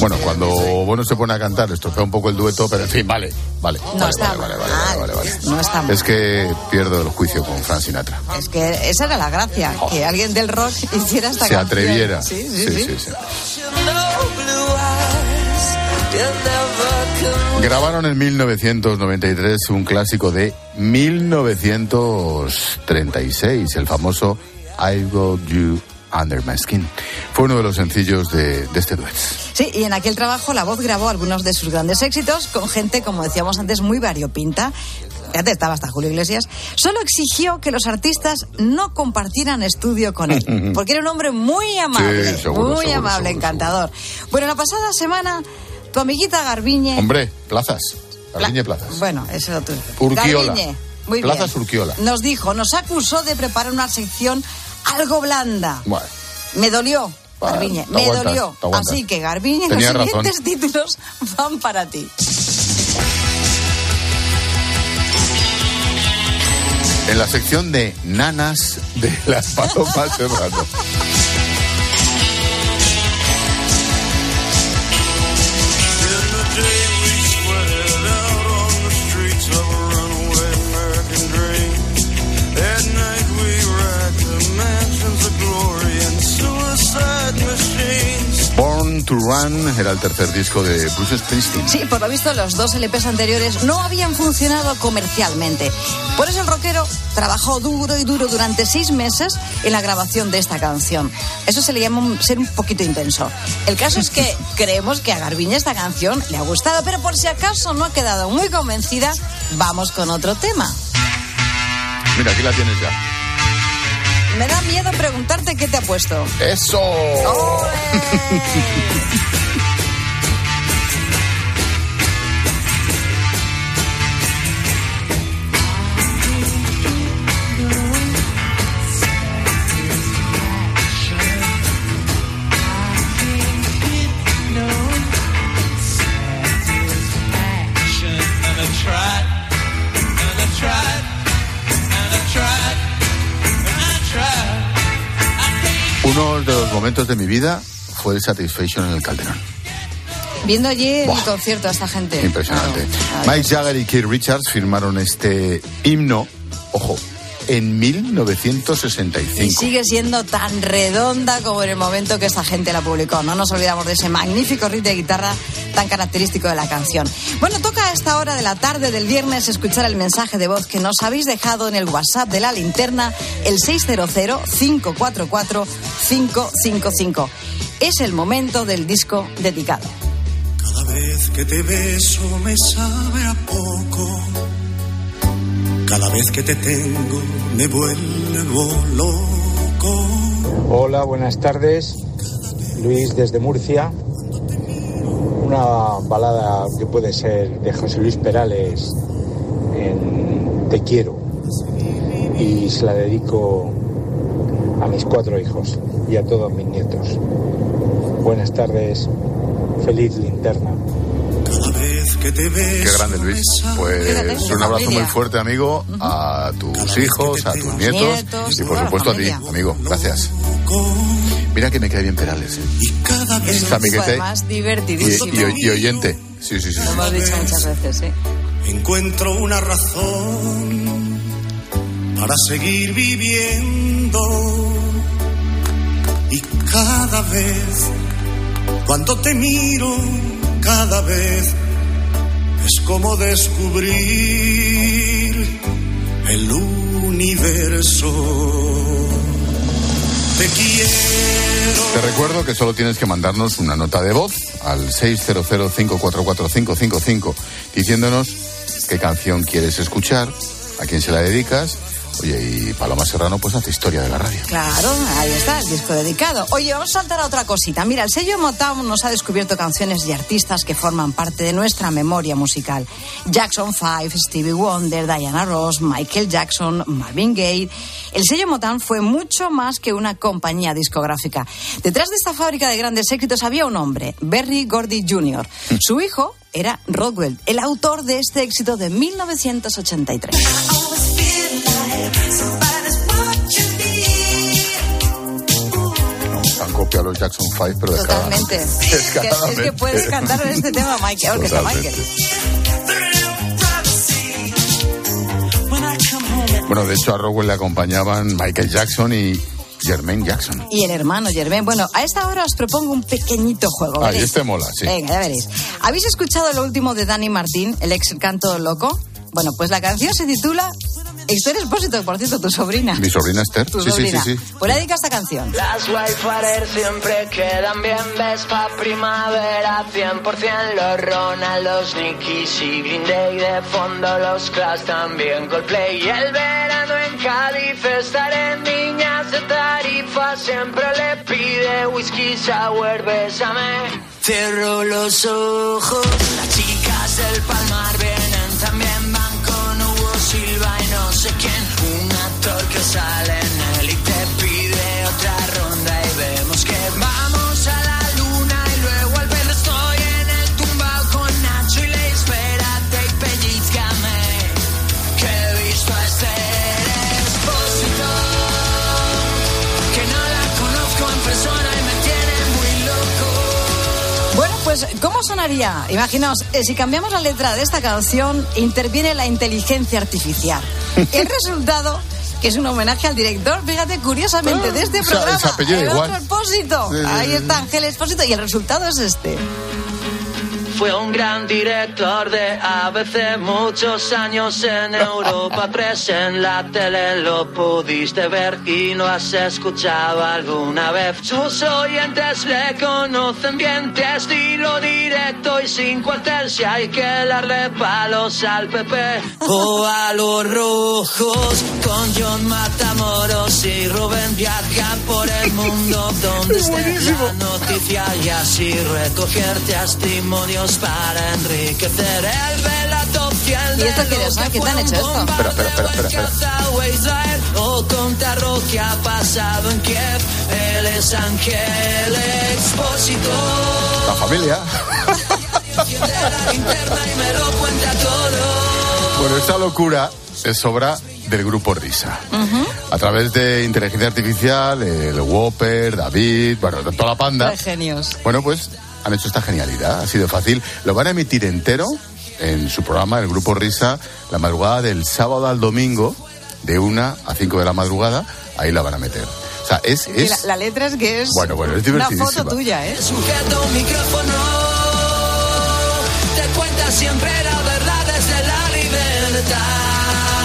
Bueno, cuando bueno se pone a cantar, estropea un poco el dueto, pero en fin, vale, vale. No vale, está vale, mal. vale, vale, vale, No está mal. Es que pierdo el juicio con Frank Sinatra. Es que esa era la gracia, que alguien del rock hiciera esta Oh. Se canción. atreviera. Sí, sí, Sí, sí. sí, sí. Grabaron en 1993 un clásico de 1936, el famoso I Got You Under My Skin. Fue uno de los sencillos de, de este duet. Sí, y en aquel trabajo la voz grabó algunos de sus grandes éxitos con gente, como decíamos antes, muy variopinta. Fíjate, estaba hasta Julio Iglesias. Solo exigió que los artistas no compartieran estudio con él, porque era un hombre muy amable, Sí, seguro, muy seguro, amable, seguro, encantador. Bueno, la pasada semana, tu amiguita Garbiñe. Hombre, plazas. Garbiñe Plazas. Bueno, eso es. Urquiola. Garbiñe, muy Plazas bien. Urquiola. Nos dijo, nos acusó de preparar una sección algo blanda. Bueno, Me dolió, Garbiñe, me aguantas, dolió. Así que, Garbiñe, Tenía los razón. siguientes títulos van para ti. en la sección de nanas de las palomas Serrano. Born to Run era el tercer disco de Bruce Springsteen. Sí, por lo visto los dos LPs anteriores no habían funcionado comercialmente. Por eso el rockero trabajó duro y duro durante seis meses en la grabación de esta canción. Eso se le llama ser un poquito intenso. El caso es que creemos que a Garbiñe esta canción le ha gustado, pero por si acaso no ha quedado muy convencida, vamos con otro tema. Mira, aquí la tienes ya. Me da miedo preguntarte qué te ha puesto. ¡Eso! de los momentos de mi vida fue el Satisfaction en el Calderón. Viendo allí el Buah. concierto a esta gente. Impresionante. Claro. Mike Jagger y Keith Richards firmaron este himno, ojo, en 1965. Y sigue siendo tan redonda como en el momento que esta gente la publicó. No nos olvidamos de ese magnífico riff de guitarra tan característico de la canción. Bueno, toca a esta hora de la tarde del viernes escuchar el mensaje de voz que nos habéis dejado en el WhatsApp de la linterna, el 600-544-555. Es el momento del disco dedicado. Cada vez que te beso me sabe a poco. Cada vez que te tengo me vuelvo loco. Hola, buenas tardes. Luis desde Murcia. Una balada que puede ser de José Luis Perales en Te quiero. Y se la dedico a mis cuatro hijos y a todos mis nietos. Buenas tardes. Feliz linterna. Qué grande Luis. Pues un abrazo muy fuerte, amigo, a tus hijos, a tus nietos, y por supuesto a ti, amigo. Gracias. Mira que me cae bien Perales. ¿eh? Es Es amiguete más y, divertidísimo. y- y oyente. Sí, sí, sí. Lo hemos dicho muchas veces, ¿eh? Encuentro una razón para seguir viviendo. Y cada vez, cuando te miro, cada vez es como descubrir el universo. Te quiero. Te recuerdo que solo tienes que mandarnos una nota de voz al 600-544-555 diciéndonos qué canción quieres escuchar, a quién se la dedicas. Oye, y Paloma Serrano pues hace historia de la radio. Claro, ahí está, el disco dedicado. Oye, vamos a saltar a otra cosita. Mira, el sello Motown nos ha descubierto canciones y artistas que forman parte de nuestra memoria musical. Jackson 5, Stevie Wonder, Diana Ross, Michael Jackson, Marvin Gaye. El sello Motown fue mucho más que una compañía discográfica. Detrás de esta fábrica de grandes éxitos había un hombre, Berry Gordy Jr. Su hijo era Rodwell, el autor de este éxito de 1983. Han copiado los Jackson 5, pero Totalmente. descaradamente. Es que, es que Descaradamente. puedes cantar en este tema, Michael, que está. Michael. Bueno, de hecho a Rowell le acompañaban Michael Jackson y Jermaine Jackson. Y el hermano Germain. Bueno, a esta hora os propongo un pequeñito juego. Ah, y este mola, sí. Venga, ya veréis. ¿Habéis escuchado lo último de Dani Martín, el ex canto loco? Bueno, pues la canción se titula Esther Expósito, por cierto, tu sobrina. Mi sobrina Esther. Tu Sí, sí, sí, sobrina. sí. Pues le dedica esta canción. Las Wildfire siempre quedan bien, ves pa' primavera 100% los Ronaldos, Nickies y Green Day de fondo los Clash también Coldplay y el verano en Cádiz estaré en niñas de tarifa siempre le pide whisky sour, bésame Cierro los ojos, las chicas del Palmar vienen sale en él y te pide otra ronda y vemos que vamos a la luna y luego al verlo estoy en el tumbao con Nacho y le espérate y pellizcame que he visto a Esther Expósito que no la conozco en persona y me tiene muy loco Bueno, pues, ¿cómo sonaría? Imaginaos, eh, si cambiamos la letra de esta canción, interviene la inteligencia artificial. El resultado, que es un homenaje al director, fíjate, curiosamente, de este programa, el igual. otro. Sí, sí, Ahí está Ángel Expósito, y el resultado es este. Fue un gran director de ABC, muchos años en Europa 3 en la tele lo pudiste ver y lo has escuchado alguna vez. Sus oyentes le conocen bien, de estilo directo y sin cuartel si hay que darle palos al PP. O a los rojos con John Matamoros y Rubén viaja por el mundo donde esté la noticia y así recoger testimonios para enriquecer el relato fiel ¿Y esto lo es, que ¿Qué te han hecho esto? Espera, espera, espera, espera, espera. bombardeo o contar lo que ha pasado en Kiev. Él es Ángel Expósito. La familia. Bueno, esta locura es obra del grupo Risa. A través de inteligencia artificial, el Whopper, David, bueno, toda la panda. De genios. Bueno, pues han hecho esta genialidad, ha sido fácil. Lo van a emitir entero en su programa, el Grupo Risa, la madrugada del sábado al domingo, de una a 5 de la madrugada, ahí la van a meter. O sea, es... Es la, la letra es que es Bueno, bueno, es una foto tuya, ¿eh? Sujeta un micrófono, te cuenta siempre la verdad desde la libertad.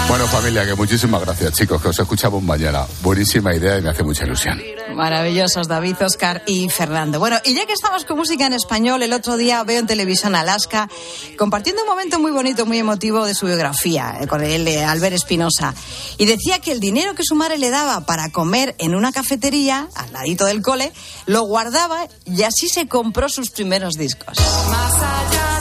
Bueno, familia, que muchísimas gracias, chicos, que os escuchamos mañana. Buenísima idea y me hace mucha ilusión. Maravillosos, David, Oscar y Fernando. Bueno, y ya que estamos con música en español, el otro día veo en televisión a Alaska compartiendo un momento muy bonito, muy emotivo de su biografía eh, con el eh, Albert Espinosa. Y decía que el dinero que su madre le daba para comer en una cafetería, al ladito del cole, lo guardaba y así se compró sus primeros discos. Más allá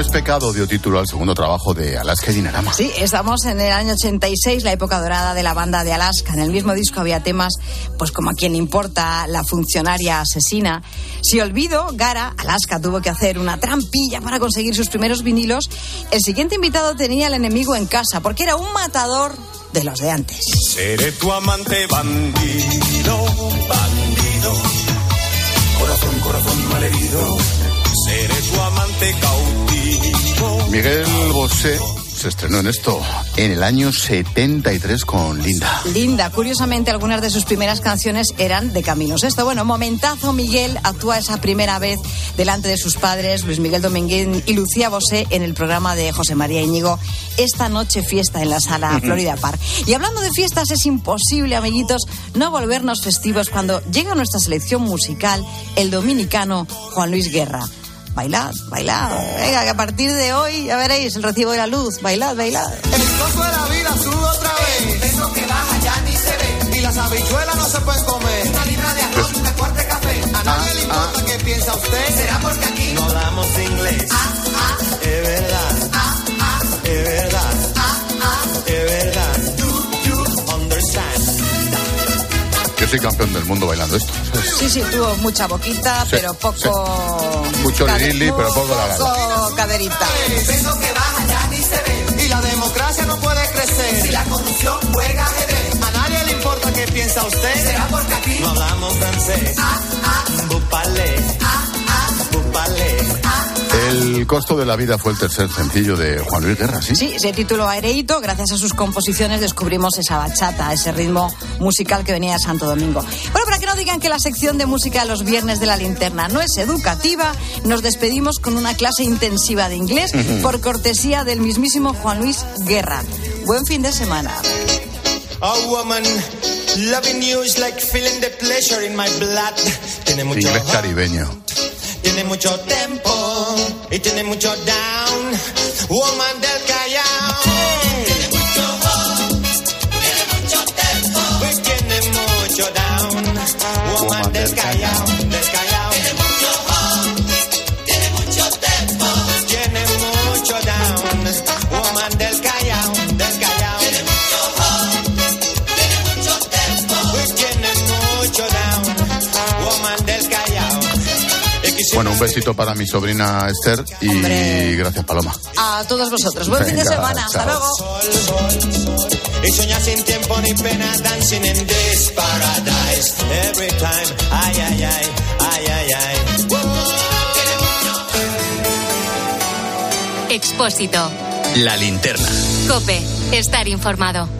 es pecado, dio título al segundo trabajo de Alaska y Dinarama. Sí, estamos en el año 86, la época dorada de la banda de Alaska. En el mismo disco había temas, pues como a quien le importa, la funcionaria asesina. Si olvido, Gara, Alaska tuvo que hacer una trampilla para conseguir sus primeros vinilos. El siguiente invitado tenía al enemigo en casa, porque era un matador de los de antes. Seré tu amante bandido, bandido. Corazón, corazón malherido. Seré tu amante cautivo. Miguel Bosé se estrenó en esto en el año 73 con Linda. Linda, curiosamente algunas de sus primeras canciones eran de Camilo Sesto. Bueno, momentazo, Miguel actúa esa primera vez delante de sus padres, Luis Miguel Dominguín y Lucía Bosé, en el programa de José María Íñigo, Esta Noche Fiesta en la sala. Florida Park. Y hablando de fiestas, es imposible, amiguitos, no volvernos festivos cuando llega nuestra selección musical, el dominicano Juan Luis Guerra. Bailad, bailad. Venga, que a partir de hoy, ya veréis el recibo de la luz. Bailad, bailad. El gozo de la vida sube otra vez. Eso que baja ya ni se ve. Y las habichuelas no se pueden comer. Una libra de arroz, un cuarto de café. A nadie le importa qué piensa usted. Será porque aquí no hablamos inglés. Es verdad. Soy campeón del mundo bailando esto. Sí, sí, tuvo mucha boquita, Sí, pero poco. Mucho cade- lirili, pero poco la poco caderita. Eso que baja ya ni se ve. Y la democracia no puede crecer. Si la corrupción juega ajedrez. A nadie le importa qué piensa usted. Será porque aquí no hablamos francés. Bupale. Bupale. El costo de la vida fue el tercer sencillo de Juan Luis Guerra, ¿sí? Sí, se tituló Aereito. Gracias a sus composiciones descubrimos esa bachata, ese ritmo musical que venía de Santo Domingo. Bueno, para que no digan que la sección de música de los viernes de la linterna no es educativa, nos despedimos con una clase intensiva de inglés por cortesía del mismísimo Juan Luis Guerra. Buen fin de semana. A woman loving you is like feeling the pleasure in my blood. Tiene mucho Inglés caribeño. Tiene mucho tempo y tiene mucho down. Woman del Callao. Woman del Callao, del Callao. Bueno, un besito para mi sobrina Esther y Hombre. gracias Paloma. A todos vosotros. Buen fin de semana. Hasta luego. Y soñar sin tiempo ni pena, dancing in this paradise. Every time, ay, ay, ay, ay, ay, ay. Expósito. La linterna. Cope. Estar informado.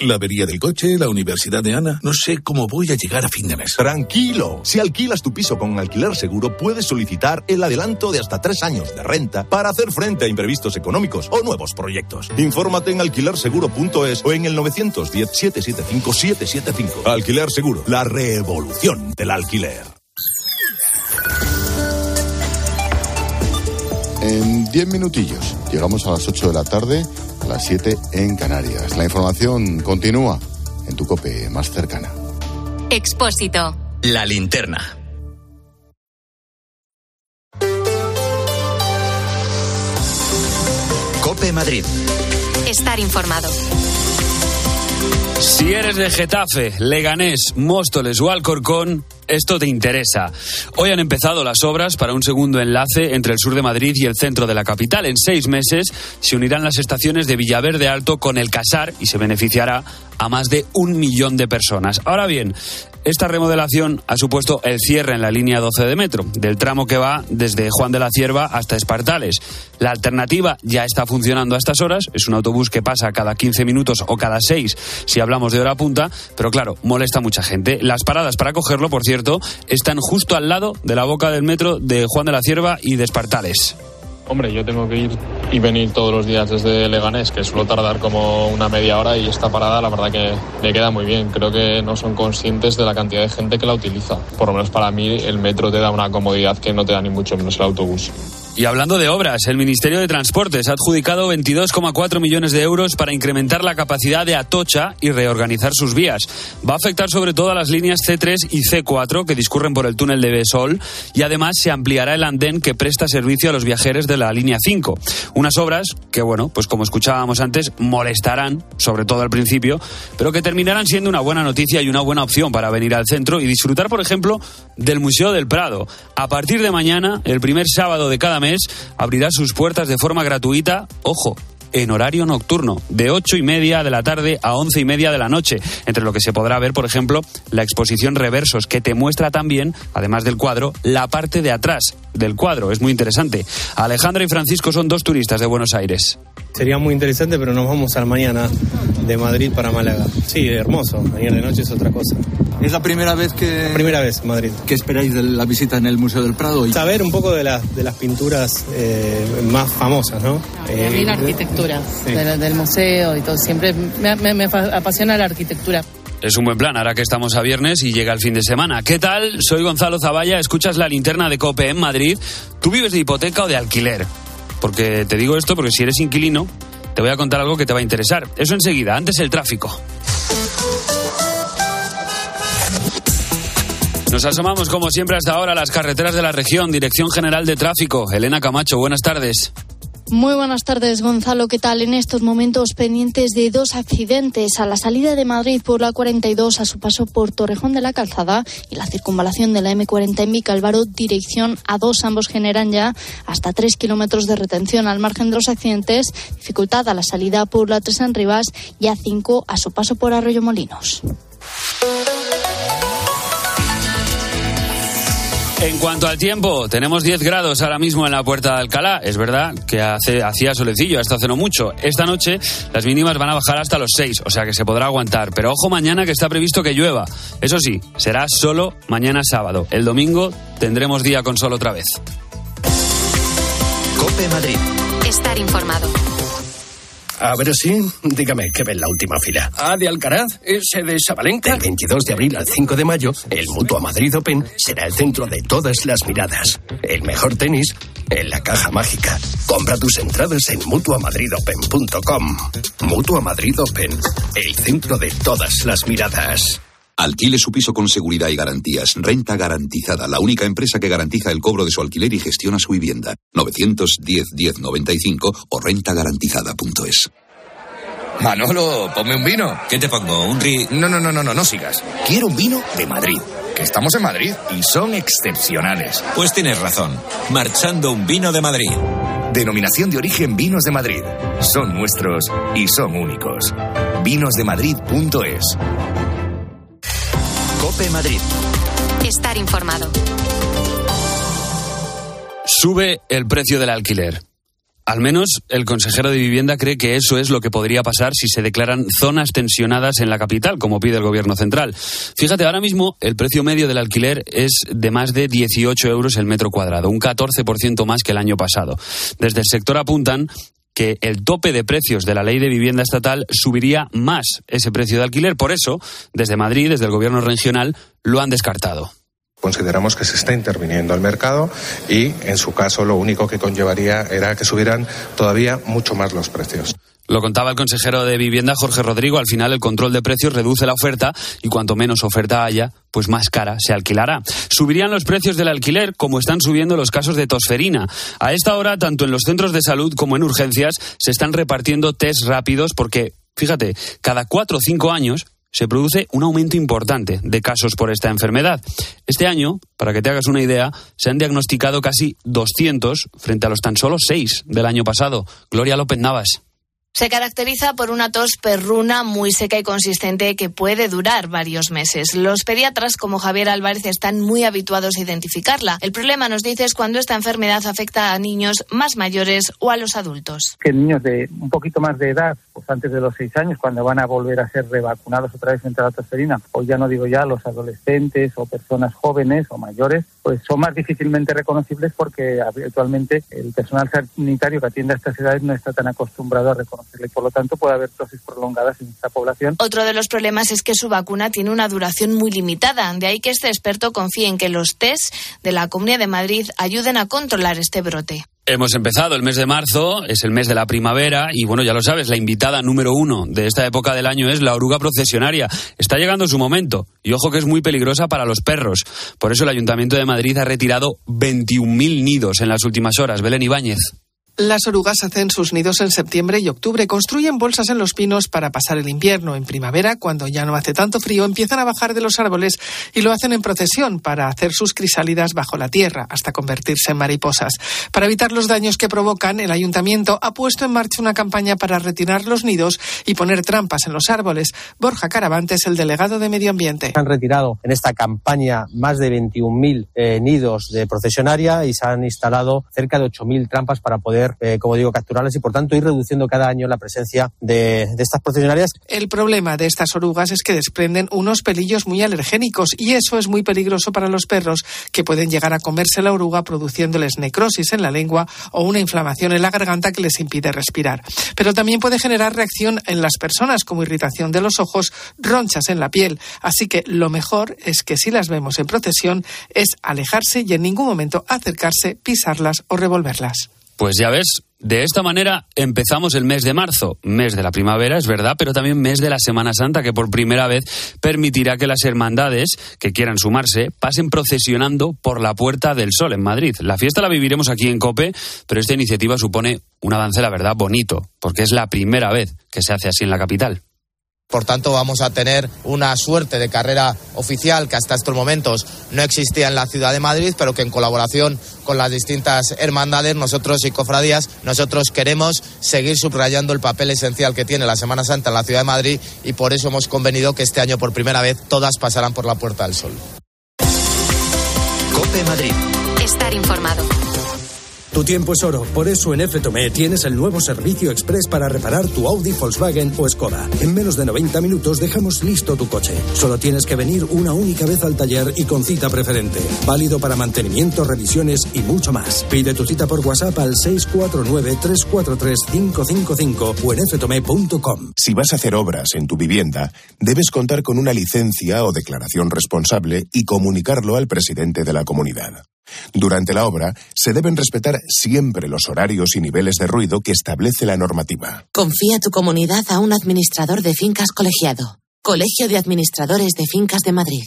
La avería del coche, la universidad de Ana. No sé cómo voy a llegar a fin de mes. Tranquilo. Si alquilas tu piso con alquiler seguro, puedes solicitar el adelanto de hasta tres años de renta para hacer frente a imprevistos económicos o nuevos proyectos. Infórmate en alquilerseguro.es o en el 910-775-775. Alquiler Seguro, la revolución del alquiler. En 10 minutillos llegamos a las 8 de la tarde, las 7 en Canarias. La información continúa en tu cope más cercana. Expósito. La linterna. Cope Madrid. Estar informado. Si eres de Getafe, Leganés, Móstoles o Alcorcón, esto te interesa. Hoy han empezado las obras para un segundo enlace entre el sur de Madrid y el centro de la capital. En seis meses se unirán las estaciones de Villaverde Alto con el Casar y se beneficiará a más de un millón de personas. Ahora bien, esta remodelación ha supuesto el cierre en la línea 12 de metro, del tramo que va desde Juan de la Cierva hasta Espartales. La alternativa ya está funcionando a estas horas, es un autobús que pasa cada 15 minutos o cada 6 si hablamos de hora punta, pero claro, molesta a mucha gente. Las paradas para cogerlo, por cierto, están justo al lado de la boca del metro de Juan de la Cierva y de Espartales. Hombre, yo tengo que ir y venir todos los días desde Leganés, que suelo tardar como una media hora y esta parada la verdad que me queda muy bien. Creo que no son conscientes de la cantidad de gente que la utiliza. Por lo menos para mí el metro te da una comodidad que no te da ni mucho menos el autobús. Y hablando de obras, el Ministerio de Transportes ha adjudicado 22,4 millones de euros para incrementar la capacidad de Atocha y reorganizar sus vías. Va a afectar sobre todo a las líneas C3 y C4 que discurren por el túnel de Besol y además se ampliará el andén que presta servicio a los viajeros de la línea 5. Unas obras que, bueno, pues como escuchábamos antes, molestarán, sobre todo al principio, pero que terminarán siendo una buena noticia y una buena opción para venir al centro y disfrutar, por ejemplo, del Museo del Prado. A partir de mañana, el primer sábado de cada mes, abrirá sus puertas de forma gratuita, ojo, en horario nocturno, de ocho y media de la tarde a once y media de la noche, entre lo que se podrá ver, por ejemplo, la exposición Reversos, que te muestra también, además del cuadro, la parte de atrás del cuadro. Es muy interesante. Alejandra y Francisco son dos turistas de Buenos Aires. Sería muy interesante, pero nos vamos al mañana de Madrid para Málaga. Sí, hermoso. Ayer de noche es otra cosa. ¿Es la primera vez que...? Primera vez Madrid. ¿Qué esperáis de la visita en el Museo del Prado? Y... Saber un poco de, las de las pinturas eh, más famosas, ¿no? A mí la arquitectura sí. del, del museo y todo. Siempre me, me- me apasiona la arquitectura. Es un buen plan, ahora que estamos a viernes y llega el fin de semana. ¿Qué tal? Soy Gonzalo Zavalla, escuchas la linterna de COPE en Madrid. ¿Tú vives de hipoteca o de alquiler? Porque te digo esto porque si eres inquilino, te voy a contar algo que te va a interesar. Eso enseguida, antes el tráfico. Nos asomamos como siempre hasta ahora a las carreteras de la región, Dirección General de Tráfico. Elena Camacho, buenas tardes. Muy buenas tardes, Gonzalo. ¿Qué tal? En estos momentos pendientes de dos accidentes a la salida de Madrid por la 42 a su paso por Torrejón de la Calzada y la circunvalación de la M40 en Vicálvaro, dirección A2. Ambos generan ya hasta 3 kilómetros de retención al margen de los accidentes, dificultad a la salida por la 3 en Rivas y A5 a su paso por Arroyo Molinos. En cuanto al tiempo, tenemos 10 grados ahora mismo en la puerta de Alcalá. Es verdad que hace, hacía solecillo, hasta hace no mucho. Esta noche las mínimas van a bajar hasta los 6, o sea que se podrá aguantar. Pero ojo mañana que está previsto que llueva. Eso sí, será solo mañana sábado. El domingo tendremos día con sol otra vez. Cope Madrid. Estar informado. A ver si, dígame, ¿qué ve en la última fila? ¿A de Alcaraz? ¿Ese de Sabalenka? Del 22 de abril al 5 de mayo, el Mutua Madrid Open será el centro de todas las miradas. El mejor tenis en la caja mágica. Compra tus entradas en mutuamadridopen.com. Mutua Madrid Open, el centro de todas las miradas. Alquile su piso con seguridad y garantías. Renta garantizada, la única empresa que garantiza el cobro de su alquiler y gestiona su vivienda. 910-1095 o rentagarantizada.es. Manolo, ponme un vino. ¿Qué te pongo? ¿Un ri...? No, no, no, no, no, no sigas. Quiero un vino de Madrid. Que estamos en Madrid y son excepcionales. Pues tienes razón. Marchando un vino de Madrid. Denominación de origen Vinos de Madrid. Son nuestros y son únicos. Vinosdemadrid.es. Cope Madrid. Estar informado. Sube el precio del alquiler. Al menos el consejero de vivienda cree que eso es lo que podría pasar si se declaran zonas tensionadas en la capital, como pide el gobierno central. Fíjate, ahora mismo el precio medio del alquiler es de más de 18 euros el metro cuadrado, un 14% más que el año pasado. Desde el sector apuntan que el tope de precios de la ley de vivienda estatal subiría más ese precio de alquiler. Por eso, desde Madrid, desde el gobierno regional, lo han descartado. Consideramos que se está interviniendo el mercado y, en su caso, lo único que conllevaría era que subieran todavía mucho más los precios. Lo contaba el consejero de Vivienda, Jorge Rodrigo. Al final, el control de precios reduce la oferta y cuanto menos oferta haya, pues más cara se alquilará. Subirían los precios del alquiler, como están subiendo los casos de tosferina. A esta hora, tanto en los centros de salud como en urgencias, se están repartiendo test rápidos porque, fíjate, cada cuatro o cinco años se produce un aumento importante de casos por esta enfermedad. Este año, para que te hagas una idea, se han diagnosticado casi 200 frente a los tan solo 6 del año pasado. Gloria López Navas. Se caracteriza por una tos perruna muy seca y consistente que puede durar varios meses. Los pediatras, como Javier Álvarez, están muy habituados a identificarla. El problema, nos dice, es cuando esta enfermedad afecta a niños más mayores o a los adultos. Que niños de un poquito más de edad, pues antes de los seis años, cuando van a volver a ser revacunados otra vez contra la tosferina, o ya no digo ya los adolescentes o personas jóvenes o mayores, pues son más difícilmente reconocibles porque habitualmente el personal sanitario que atiende a estas edades no está tan acostumbrado a Por lo tanto, puede haber dosis prolongadas en esta población. Otro de los problemas es que su vacuna tiene una duración muy limitada. De ahí que este experto confíe en que los test de la Comunidad de Madrid ayuden a controlar este brote. Hemos empezado el mes de marzo, es el mes de la primavera y bueno, ya lo sabes, la invitada número uno de esta época del año es la oruga procesionaria. Está llegando su momento y ojo que es muy peligrosa para los perros. Por eso el Ayuntamiento de Madrid ha retirado 21.000 nidos en las últimas horas. Belén Ibáñez. Las orugas hacen sus nidos en septiembre y octubre, construyen bolsas en los pinos para pasar el invierno. En primavera, cuando ya no hace tanto frío, empiezan a bajar de los árboles y lo hacen en procesión para hacer sus crisálidas bajo la tierra hasta convertirse en mariposas. Para evitar los daños que provocan, el ayuntamiento ha puesto en marcha una campaña para retirar los nidos y poner trampas en los árboles. Borja Caravantes, el delegado de Medio Ambiente. Han retirado en esta campaña más de 21.000 eh, nidos de procesionaria y se han instalado cerca de 8.000 trampas para poder eh, como digo, capturarlas y por tanto ir reduciendo cada año la presencia de, de, estas procesionarias. El problema de estas orugas es que desprenden unos pelillos muy alergénicos y eso es muy peligroso para los perros que pueden llegar a comerse la oruga produciéndoles necrosis en la lengua o una inflamación en la garganta que les impide respirar. Pero también puede generar reacción en las personas como irritación de los ojos, ronchas en la piel. Así que lo mejor es que si las vemos en procesión es alejarse y en ningún momento acercarse, pisarlas o revolverlas. Pues ya ves, de esta manera empezamos el mes de marzo, mes de la primavera, es verdad, pero también mes de la Semana Santa, que por primera vez permitirá que las hermandades que quieran sumarse pasen procesionando por la Puerta del Sol en Madrid. La fiesta la viviremos aquí en Cope, pero esta iniciativa supone un avance, la verdad, bonito, porque es la primera vez que se hace así en la capital. Por tanto, vamos a tener una suerte de carrera oficial que hasta estos momentos no existía en la ciudad de Madrid, pero que en colaboración con las distintas hermandades, nosotros y cofradías, nosotros queremos seguir subrayando el papel esencial que tiene la Semana Santa en la ciudad de Madrid y por eso hemos convenido que este año por primera vez todas pasarán por la Puerta del Sol. Cope Madrid. Estar informado. Tu tiempo es oro, por eso en FTOME tienes el nuevo servicio express para reparar tu Audi, Volkswagen o Skoda. En menos de 90 minutos dejamos listo tu coche. Solo tienes que venir una única vez al taller y con cita preferente. Válido para mantenimiento, revisiones y mucho más. Pide tu cita por WhatsApp al 649-343-555 o en ftome.com. Si vas a hacer obras en tu vivienda, debes contar con una licencia o declaración responsable y comunicarlo al presidente de la comunidad. Durante la obra se deben respetar siempre los horarios y niveles de ruido que establece la normativa. Confía tu comunidad a un administrador de fincas colegiado. Colegio de Administradores de Fincas de Madrid.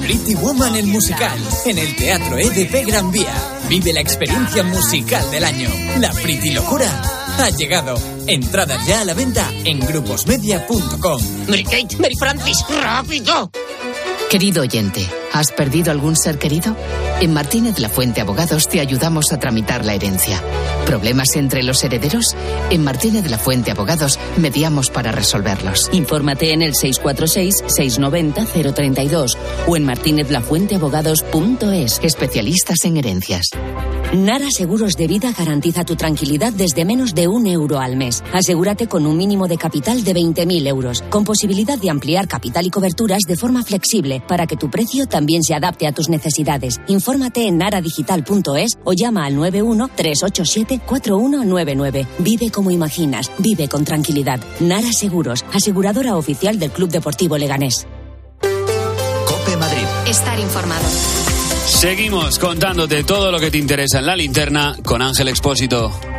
Pretty Woman el musical en el Teatro EDP Gran Vía. Vive la experiencia musical del año. La Pretty Locura ha llegado. Entradas ya a la venta en gruposmedia.com. Mary Kate, Mary Francis, rápido. Querido oyente, ¿has perdido algún ser querido? En Martínez La Fuente Abogados te ayudamos a tramitar la herencia. ¿Problemas entre los herederos? En Martínez La Fuente Abogados mediamos para resolverlos. Infórmate en el 646-690-032 o en martinezlafuenteabogados.es. Especialistas en herencias. Nara Seguros de Vida garantiza tu tranquilidad desde menos de un euro al mes. Asegúrate con un mínimo de capital de 20.000 euros, con posibilidad de ampliar capital y coberturas de forma flexible para que tu precio también se adapte a tus necesidades. Infórmate en naradigital.es o llama al 91 387 4199. Vive como imaginas, vive con tranquilidad. Nara Seguros, aseguradora oficial del Club Deportivo Leganés. Cope Madrid. Estar informado. Seguimos contándote todo lo que te interesa en la linterna con Ángel Expósito.